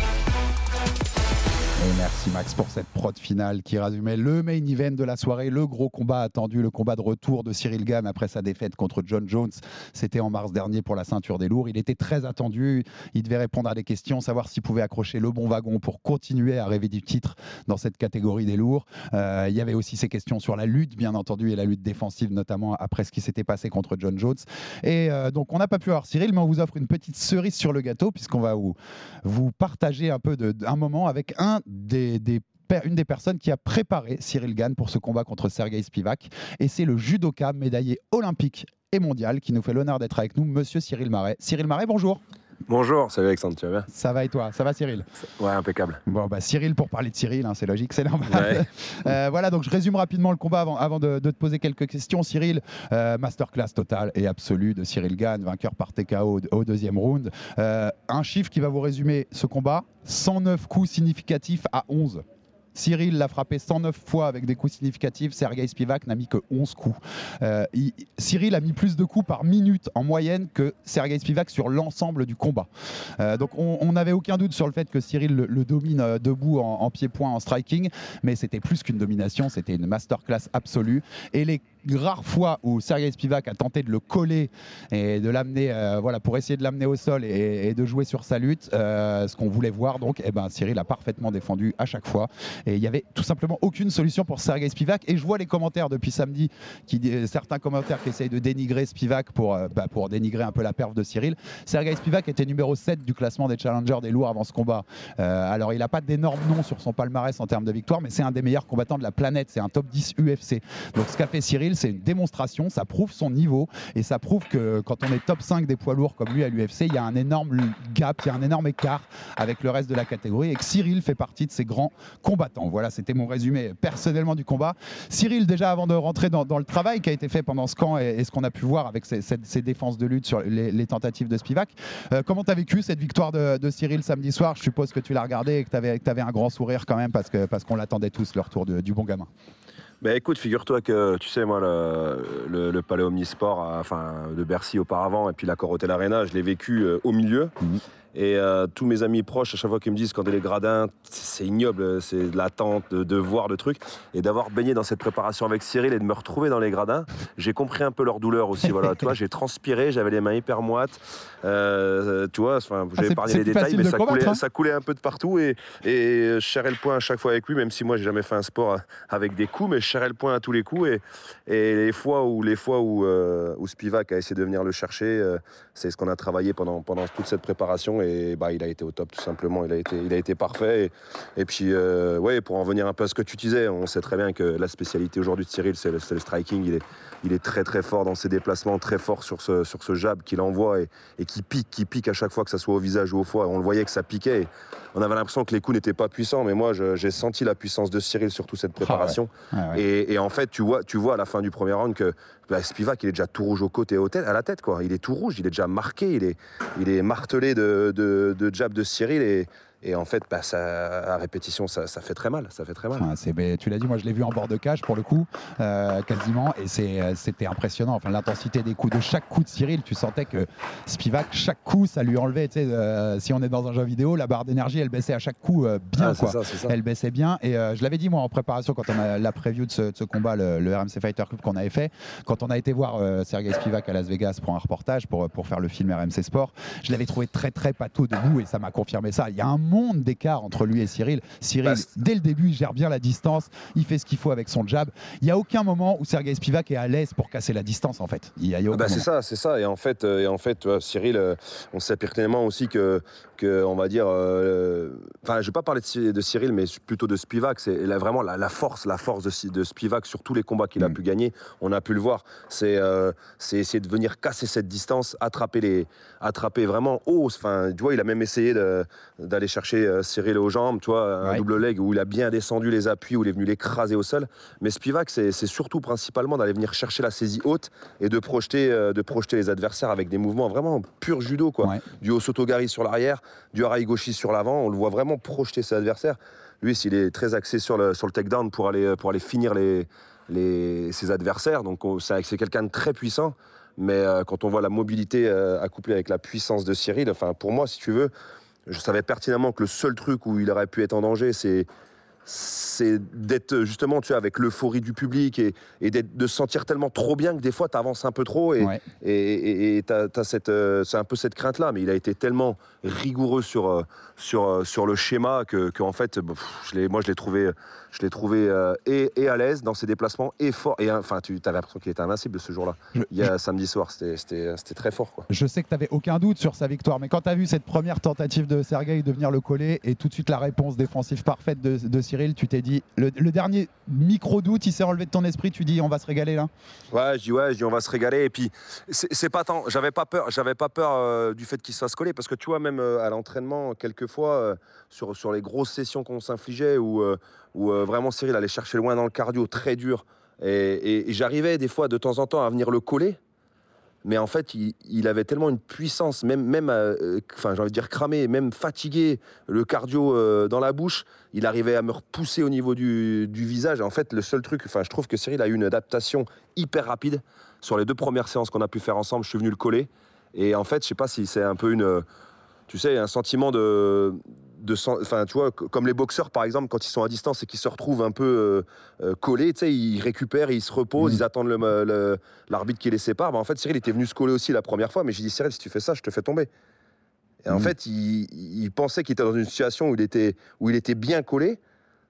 Merci Max pour cette prod finale qui résumait le main event de la soirée, le gros combat attendu, le combat de retour de Cyril Gann après sa défaite contre John Jones. C'était en mars dernier pour la ceinture des lourds. Il était très attendu. Il devait répondre à des questions, savoir s'il pouvait accrocher le bon wagon pour continuer à rêver du titre dans cette catégorie des lourds. Euh, il y avait aussi ces questions sur la lutte, bien entendu, et la lutte défensive, notamment après ce qui s'était passé contre John Jones. Et euh, donc, on n'a pas pu avoir Cyril, mais on vous offre une petite cerise sur le gâteau, puisqu'on va vous, vous partager un peu de- d'un moment avec un une des personnes qui a préparé Cyril Gann pour ce combat contre Sergei Spivak. Et c'est le judoka médaillé olympique et mondial qui nous fait l'honneur d'être avec nous, monsieur Cyril Marais. Cyril Marais, bonjour. Bonjour, salut Alexandre, tu vas bien Ça va et toi? Ça va Cyril? Ouais, impeccable. Bon, bah Cyril, pour parler de Cyril, hein, c'est logique, c'est normal. Euh, voilà, donc je résume rapidement le combat avant, avant de, de te poser quelques questions. Cyril, euh, masterclass totale et absolue de Cyril Gann, vainqueur par TKO au, au deuxième round. Euh, un chiffre qui va vous résumer ce combat 109 coups significatifs à 11. Cyril l'a frappé 109 fois avec des coups significatifs. Sergei Spivak n'a mis que 11 coups. Euh, il- Cyril a mis plus de coups par minute en moyenne que Sergei Spivak sur l'ensemble du combat. Euh, donc on n'avait aucun doute sur le fait que Cyril le, le domine euh, debout en, en pied-point, en striking, mais c'était plus qu'une domination, c'était une masterclass absolue. Et les rares fois où Sergei Spivak a tenté de le coller et de l'amener, euh, voilà, pour essayer de l'amener au sol et, de jouer sur sa lutte, euh, ce qu'on voulait voir, donc, eh ben, Cyril a parfaitement défendu à chaque fois. Et il n'y avait tout simplement aucune solution pour Sergei Spivak. Et je vois les commentaires depuis samedi, qui, euh, certains commentaires qui essayent de dénigrer Spivak pour, bah, pour dénigrer un peu la perf de Cyril. Sergei Spivak était numéro 7 du classement des challengers des lourds avant ce combat. Alors il n'a pas d'énormes noms sur son palmarès en termes de victoire, mais c'est un des meilleurs combattants de la planète. C'est un top 10 UFC. Donc ce qu'a fait Cyril, c'est une démonstration, ça prouve son niveau et ça prouve que quand on est top 5 des poids lourds comme lui à l'UFC, il y a un énorme gap, il y a un énorme écart avec le reste de la catégorie et que Cyril fait partie de ces grands combattants. Voilà, c'était mon résumé personnellement du combat. Cyril, déjà avant de rentrer dans, le travail qui a été fait pendant ce camp et, ce qu'on a pu voir avec ces, défenses de lutte sur les, tentatives de Spivak, euh, comment tu as vécu cette victoire de, Cyril samedi soir? Je suppose que tu l'as regardé et que tu avais, un grand sourire quand même parce qu'on parce qu'on l'attendait tous, le retour de- du bon gamin. Bah écoute, figure-toi que tu sais, moi, le, palais Omnisport, de Bercy auparavant, et puis l'accord Hotel Arena, je l'ai vécu euh, au milieu. Et euh, tous mes amis proches, à chaque fois qu'ils me disent quand il est gradin, c'est ignoble, c'est de l'attente, de, de voir le truc. Et d'avoir baigné dans cette préparation avec Cyril et de me retrouver dans les gradins, j'ai compris un peu leur douleur aussi. Voilà, tu vois, j'ai transpiré, j'avais les mains hyper moites. Euh, tu vois, enfin, Ah, j'ai c'est- épargné les détails, mais de ça combattre, coulait, hein. ça coulait un peu de partout. Et, et je serrais le point à chaque fois avec lui, même si moi, j'ai jamais fait un sport avec des coups, mais je serrais le point à tous les coups. Et, et les fois où, les fois où, euh, où Spivak a essayé de venir le chercher, euh, c'est ce qu'on a travaillé pendant, pendant toute cette préparation. Et bah, il a été au top, tout simplement. Il a été, il a été parfait. Et, et puis, euh, ouais, pour en venir un peu à ce que tu disais, on sait très bien que la spécialité aujourd'hui de Cyril, c'est le, striking. Il est, il est très, très fort dans ses déplacements, très fort sur ce, sur ce jab qu'il envoie et, et qui pique, qui pique à chaque fois, que ça soit au visage ou au foie. On le voyait que ça piquait. Et on avait l'impression que les coups n'étaient pas puissants, mais moi, j'ai senti la puissance de Cyril sur toute cette préparation. Ah ouais. Et, et en fait, tu vois, tu vois à la fin du premier round que bah, Spivak, il est déjà tout rouge au côté et à la tête. Quoi. Il est tout rouge, il est déjà marqué, il est, il est martelé de, de, de jab de Cyril. Et, et en fait, bah, ça, à répétition, ça, ça fait très mal. Ça fait très mal. C'est- mais tu l'as dit, moi je l'ai vu en bord de cage pour le coup, euh, quasiment, et euh, c'était impressionnant. Enfin, l'intensité des coups, de chaque coup de Cyril, tu sentais que Spivak, chaque coup, ça lui enlevait. Tu sais, euh, si on est dans un jeu vidéo, la barre d'énergie, elle baissait à chaque coup euh, bien. Ah, quoi. ça. Elle baissait bien. Et je l'avais dit, moi, en préparation, quand on a la preview de ce, de ce combat, le, le RMC Fighter Club qu'on avait fait, quand on a été voir Sergei Spivak à Las Vegas pour un reportage, pour, pour faire le film RMC Sport, je l'avais trouvé très, très pâteau debout, et ça m'a confirmé ça. Il y a un monde d'écart entre lui et Cyril. Cyril, Bah, dès le début, il gère bien la distance, il fait ce qu'il faut avec son jab. Il n'y a aucun moment où Sergei Spivak est à l'aise pour casser la distance, en fait. Il y a, il y a Ah bah, c'est ça, c'est ça. Et en fait, euh, et en fait, Cyril, euh, on sait pertinemment aussi que, que on va dire, euh, enfin, je vais pas parler de, Cy- de Cyril, mais plutôt de Spivak. C'est la- vraiment la, la force, la force de, Spivak sur tous les combats qu'il a Mm. pu gagner. On a pu le voir. C'est, euh, c'est essayer de venir casser cette distance, attraper les, attraper vraiment haut. Enfin, tu vois, il a même essayé d'aller chercher euh, Cyril aux jambes, tu vois, un Ouais. double leg où il a bien descendu les appuis, où il est venu l'écraser au sol. Mais Spivak, c'est surtout principalement d'aller venir chercher la saisie haute et de projeter, de projeter les adversaires avec des mouvements vraiment pur judo, quoi. Ouais. Du Osotogari sur l'arrière, du Haraigoshi sur l'avant. On le voit vraiment projeter ses adversaires. Lui, s'il est très axé sur le, sur le takedown pour aller, pour aller finir les, les, ses adversaires. Donc, on- c'est c'est quelqu'un de très puissant. Mais euh, quand on voit la mobilité euh, accouplée avec la puissance de Cyril, enfin, pour moi, si tu veux, je savais pertinemment que le seul truc où il aurait pu être en danger, c'est c'est d'être justement tu sais, avec l'euphorie du public et, et de se sentir tellement trop bien que des fois tu avances un peu trop et Ouais. et- et et t'as- t'as cette, euh, c'est un peu cette crainte là mais il a été tellement rigoureux sur, euh, sur, euh, sur le schéma que, que, en fait pff, je l'ai- moi je l'ai trouvé, je l'ai trouvé euh, et, et à l'aise dans ses déplacements et fort et enfin tu avais l'impression qu'il était invincible ce jour là Je- il y a samedi soir c'était- c'était c'était très fort quoi. Je sais que tu n'avais aucun doute sur sa victoire, mais quand tu as vu cette première tentative de Sergei de venir le coller et tout de suite la réponse défensive parfaite de, de Cyril, tu t'es dit, le, dernier micro-doute, il s'est relevé de ton esprit, tu dis, on va se régaler là Ouais, je dis ouais, je dis on va se régaler. Et puis c'est pas tant, j'avais pas peur, j'avais pas peur euh, du fait qu'il se fasse coller parce que tu vois même euh, à l'entraînement quelquefois euh, sur les grosses sessions qu'on s'infligeait où euh, vraiment Cyril allait chercher loin dans le cardio très dur et j'arrivais des fois de temps en temps à venir le coller. Mais en fait, il, avait tellement une puissance, même, même euh, enfin, j'ai envie de dire cramé, même fatigué, le cardio euh, dans la bouche, il arrivait à me repousser au niveau du, visage. En fait, le seul truc, enfin, je trouve que Cyril a eu une adaptation hyper rapide sur les deux premières séances qu'on a pu faire ensemble. Je suis venu le coller. Et en fait, je sais pas si c'est un peu une, tu sais, un sentiment de, de enfin, tu vois, comme les boxeurs par exemple, quand ils sont à distance et qu'ils se retrouvent un peu euh, euh, collés, tu sais, ils récupèrent, ils se reposent, ils attendent le- l'arbitre qui les sépare. Bah, en fait, Cyril était venu se coller aussi la première fois, mais j'ai dit Cyril, si tu fais ça, je te fais tomber. Et en Mhm. fait, il, il pensait qu'il était dans une situation où il était, où il était bien collé.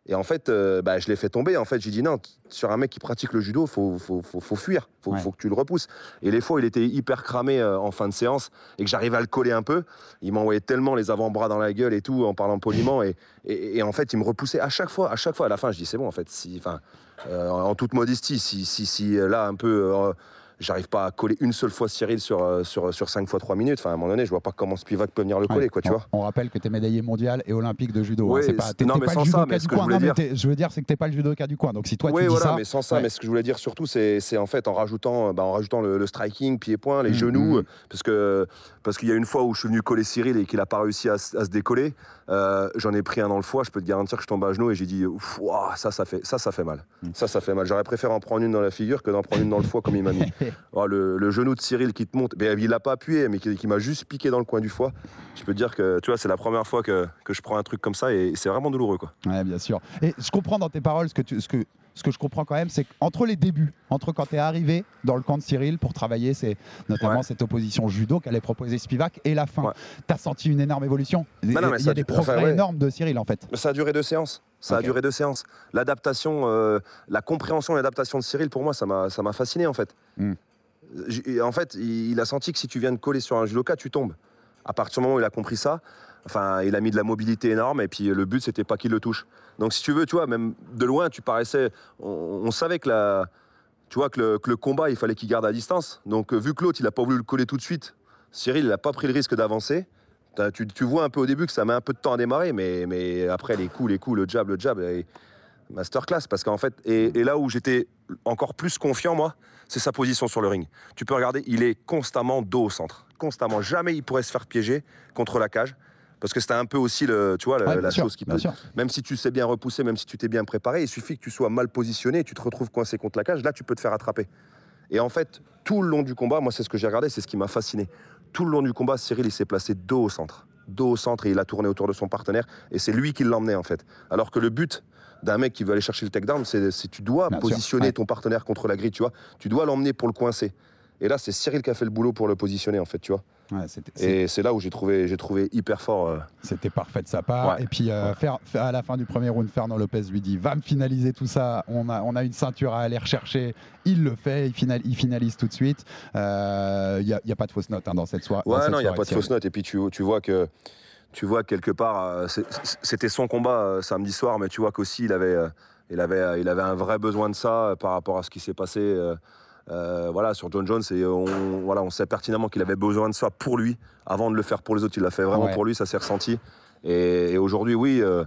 Et en fait, euh, bah, je l'ai fait tomber. En fait, j'ai dit non, sur un mec qui pratique le judo, faut, faut, faut, faut fuir, faut, faut que tu le repousses. Et les fois, où il était hyper cramé euh, en fin de séance et que j'arrivais à le coller un peu. Il m'envoyait tellement les avant-bras dans la gueule et tout en parlant poliment. Et, et, et en fait, il me repoussait à chaque fois. À chaque fois, à la fin, je dis c'est bon. En fait, si, enfin, euh, en toute modestie, si, si, si là un peu. Euh, J'arrive pas à coller une seule fois Cyril sur, euh, sur, sur 5 fois 3 minutes. Enfin, à un moment donné, je vois pas comment Spivak peut venir le coller, Ouais. quoi, tu on, vois. on rappelle que tu es médaillé mondial et olympique de judo. hein. Ouais, pas, t'es- non, t'es mais pas sans le ça, mais du ce que coin. je Non, dire- je veux dire, c'est que t'es pas le judoka du coin. Donc si toi tu dis ça, mais sans ça, mais ce que je voulais dire surtout, c'est c'est en fait en rajoutant, bah, en rajoutant le, le striking, pied-point, les Mhm. genoux, euh, parce que parce qu'il y a une fois où je suis venu coller Cyril et qu'il n'a pas réussi à se décoller, euh, j'en ai pris un dans le foie, je peux te garantir que je tombe à genoux et j'ai dit, ouah, ça, ça fait, ça, ça fait mal, Mhm. ça, ça fait mal. J'aurais préféré en prendre une dans la figure que d'en prendre une dans le foie comme il m'a mis. Oh, le, le genou de Cyril qui te monte, mais il l'a pas appuyé, mais qui, qui m'a juste piqué dans le coin du foie. Je peux te dire que, tu vois, c'est la première fois que, que je prends un truc comme ça et c'est vraiment douloureux, quoi. Ouais, bien sûr. Et je comprends dans tes paroles ce que, tu, ce que, ce que je comprends quand même, c'est qu'entre les débuts, entre quand tu es arrivé dans le camp de Cyril pour travailler, c'est notamment Ouais. cette opposition judo qu'allait proposer Spivak et la fin, tu as senti une énorme évolution. Il Bah y a des du- enfin, progrès ouais. énormes de Cyril en fait. Ça a duré deux séances. Ça a duré deux séances. L'adaptation, euh, la compréhension et l'adaptation de Cyril, pour moi, ça m'a fasciné en fait. Mm. J'ai- En fait, il il a senti que si tu viens de coller sur un judoka, tu tombes. À partir du moment où il a compris ça, enfin, il a mis de la mobilité énorme et puis le but, c'était pas qu'il le touche. Donc, si tu veux, tu vois, même de loin, tu paraissais. On, savait que la. Tu vois, que le, combat, il fallait qu'il garde à distance. Donc, euh, vu que l'autre, il a pas voulu le coller tout de suite, Cyril, il n'a pas pris le risque d'avancer. Tu, vois un peu au début que ça met un peu de temps à démarrer, mais, mais après, les coups, les coups, le jab, le jab, et masterclass. Parce qu'en fait, et, et là où j'étais encore plus confiant, moi, c'est sa position sur le ring. Tu peux regarder, il est constamment dos au centre. Constamment. Jamais il pourrait se faire piéger contre la cage. Parce que c'était un peu aussi le, tu vois, la, Ouais, bien la sûr, chose qui peut. Même si tu sais bien repousser, même si tu t'es bien préparé, il suffit que tu sois mal positionné et tu te retrouves coincé contre la cage. Là, tu peux te faire attraper. Et en fait, tout le long du combat, moi, c'est ce que j'ai regardé, c'est ce qui m'a fasciné. Tout le long du combat, Cyril, il s'est placé dos au centre. Dos au centre et il a tourné autour de son partenaire. Et c'est lui qui l'emmenait, en fait. Alors que le but d'un mec qui veut aller chercher le takedown, c'est c'est tu dois Bien sûr, positionner ouais. ton partenaire contre la grille, tu vois. Tu dois l'emmener pour le coincer. Et là, c'est Cyril qui a fait le boulot pour le positionner, en fait, tu vois. Ouais, Et c'est là où j'ai trouvé, j'ai trouvé hyper fort. euh, C'était parfait de sa part. Ouais. Et puis, euh, faire, faire- à la fin du premier round, Fernand Lopez lui dit Va me finaliser tout ça. On a, on a une ceinture à aller rechercher. Il le fait. Il, final- il finalise tout de suite. Il n'y a, pas de fausse note hein, dans cette soirée. Ouais, non, il n'y a pas de fausse note. Et puis tu, tu vois que tu vois quelque part, euh, c'était son combat euh, samedi soir, mais tu vois qu'aussi il avait, euh, il avait, euh, il avait un vrai besoin de ça euh, par rapport à ce qui s'est passé. Euh, voilà, sur John Jones, et on, voilà, on sait pertinemment qu'il avait besoin de ça pour lui, avant de le faire pour les autres. Il l'a fait vraiment Ouais. pour lui, ça s'est ressenti. Et, et aujourd'hui, oui, euh,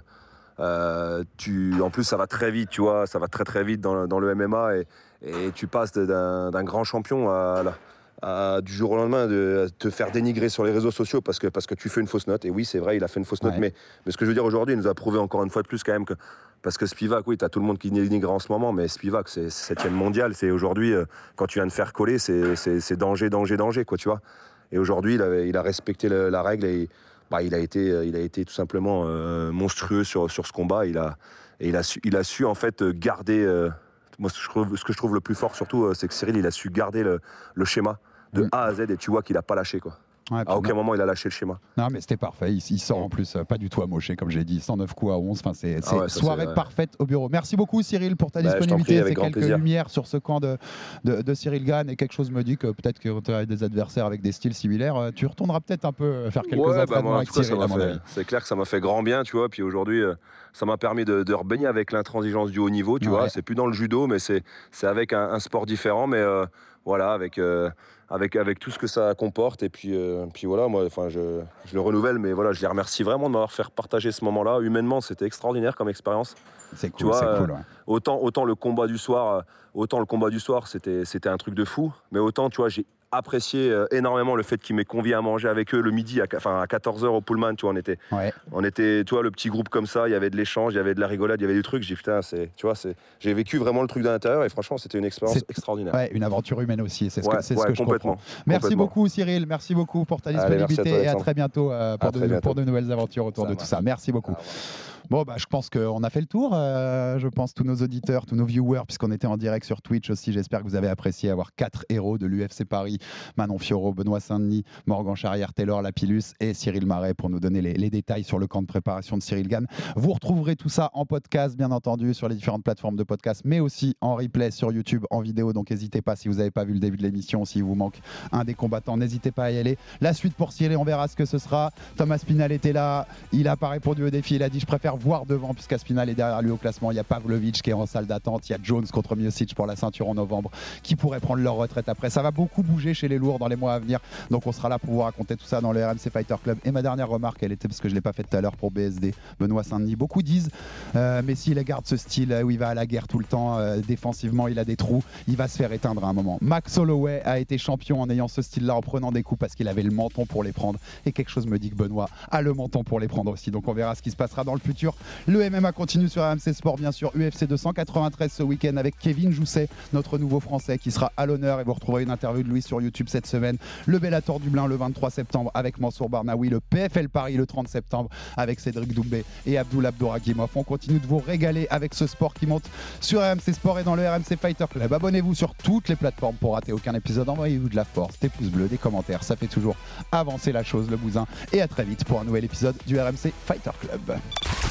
euh, tu, en plus, ça va très vite, tu vois, ça va très très vite dans, le- dans le MMA, et, et tu passes d'un d'un grand champion à, la- à, du jour au lendemain de te faire dénigrer sur les réseaux sociaux parce que, parce que tu fais une fausse note. Et oui, c'est vrai, il a fait une fausse note, Ouais. mais, mais ce que je veux dire aujourd'hui, il nous a prouvé encore une fois de plus quand même que. Parce que Spivak, oui, tu as tout le monde qui dénigre en ce moment, mais Spivak, c'est 7 mondial. C'est aujourd'hui, euh, quand tu viens de faire coller, c'est danger, danger, danger, quoi, tu vois. Et aujourd'hui, il, a respecté la règle et bah, il, a été, euh, il a été tout simplement euh, monstrueux sur, sur ce combat. Il a, et il a, su, il a su, en fait, garder. euh, moi, ce que, je trouve, ce que je trouve le plus fort, surtout, c'est que Cyril, il a su garder le, le schéma de. A à Z et tu vois qu'il a pas lâché, quoi. Ouais, À aucun non. moment il a lâché le schéma. Non, mais c'était parfait. Il, il sort en plus euh, pas du tout amoché, comme j'ai dit, 109 coups à 11. Enfin, c'est Ah ouais, soirée ouais. parfaite au bureau. Merci beaucoup, Cyril, pour ta Bah, disponibilité. C'est quelques plaisir. lumières sur ce camp de, de, de Cyril Gann. Et quelque chose me dit que peut-être que tu as des adversaires avec des styles similaires. euh, Tu retourneras peut-être un peu euh, faire quelques Ouais, bah, entraînements moi, avec cas, Cyril, fait- avis. c'est clair que ça m'a fait grand bien, tu vois. Puis aujourd'hui, euh, ça m'a permis de, de rebaigner avec l'intransigeance du haut niveau, tu Ouais. vois. C'est plus dans le judo, mais c'est c'est avec un, un sport différent, mais euh, voilà, avec, euh, avec, avec tout ce que ça comporte. Et puis, euh, puis voilà, moi, enfin, je, je le renouvelle, mais voilà, je les remercie vraiment de m'avoir fait partager ce moment-là. Humainement, c'était extraordinaire comme expérience. C'est Tu cool, vois, c'est euh, cool. ouais. autant, autant le combat du soir, euh, autant le combat du soir, c'était, c'était un truc de fou. Mais autant, tu vois, j'ai apprécié euh, énormément le fait qu'ils m'aient convié à manger avec eux le midi, à, enfin, à 14h au Pullman, tu vois, on était, Ouais. on était, tu vois, le petit groupe comme ça, il y avait de l'échange, il y avait de la rigolade, il y avait du truc. J'ai putain, c'est, tu vois, c'est, j'ai vécu vraiment le truc de l'intérieur et franchement, c'était une expérience extraordinaire. Ouais, une aventure humaine aussi, c'est ce Ouais, que, c'est ce que je comprends. Merci complètement. beaucoup Cyril, merci beaucoup pour ta Allez, merci à disponibilité toi, et à très bientôt euh, pour, À de, très bientôt. pour de nouvelles aventures autour Ça de tout ça. Merci beaucoup. Bon, bah, je pense qu'on a fait le tour. euh, je pense tous nos auditeurs, tous nos viewers, puisqu'on était en direct sur Twitch aussi. J'espère que vous avez apprécié avoir quatre héros de l'UFC Paris Manon Fiorot, Benoît Saint-Denis, Morgan Charrière, Taylor Lapillus et Cyril Marais pour nous donner les, détails sur le camp de préparation de Cyril Gann. Vous retrouverez tout ça en podcast, bien entendu, sur les différentes plateformes de podcast, mais aussi en replay sur YouTube, en vidéo. Donc n'hésitez pas, si vous n'avez pas vu le début de l'émission, s'il vous manque un des combattants, n'hésitez pas à y aller. La suite pour Cyril, on verra ce que ce sera. Thomas Pinal était là, il a pas répondu au défi, il a dit je préfère voir devant puisqu'Aspinal est derrière lui au classement. Il y a Pavlovic qui est en salle d'attente, il y a Jones contre Miocic pour la ceinture en novembre qui pourrait prendre leur retraite après. Ça va beaucoup bouger chez les lourds dans les mois à venir, donc on sera là pour vous raconter tout ça dans le RMC Fighter Club. Et ma dernière remarque, elle était parce que je l'ai pas faite tout à l'heure pour BSD, Benoît Saint-Denis. Beaucoup disent, euh, mais s'il garde ce style euh, où il va à la guerre tout le temps, euh, défensivement il a des trous, il va se faire éteindre à un moment. Max Holloway a été champion en ayant ce style-là, en prenant des coups parce qu'il avait le menton pour les prendre. Et quelque chose me dit que Benoît a le menton pour les prendre aussi. Donc on verra ce qui se passera dans le futur. Le MMA continue sur RMC Sport, bien sûr. UFC 293 ce week-end avec Kevin Jousset, notre nouveau français qui sera à l'honneur. Et vous retrouverez une interview de lui sur YouTube cette semaine. Le Bellator Dublin le 23 septembre avec Mansour Barnaoui. Le PFL Paris le 30 septembre avec Cédric Doumbé et Abdul Abdouragimov. On continue de vous régaler avec ce sport qui monte sur RMC Sport et dans le RMC Fighter Club. Abonnez-vous sur toutes les plateformes pour rater aucun épisode. Envoyez-vous de la force, des pouces bleus, des commentaires. Ça fait toujours avancer la chose, le bousin. Et à très vite pour un nouvel épisode du RMC Fighter Club.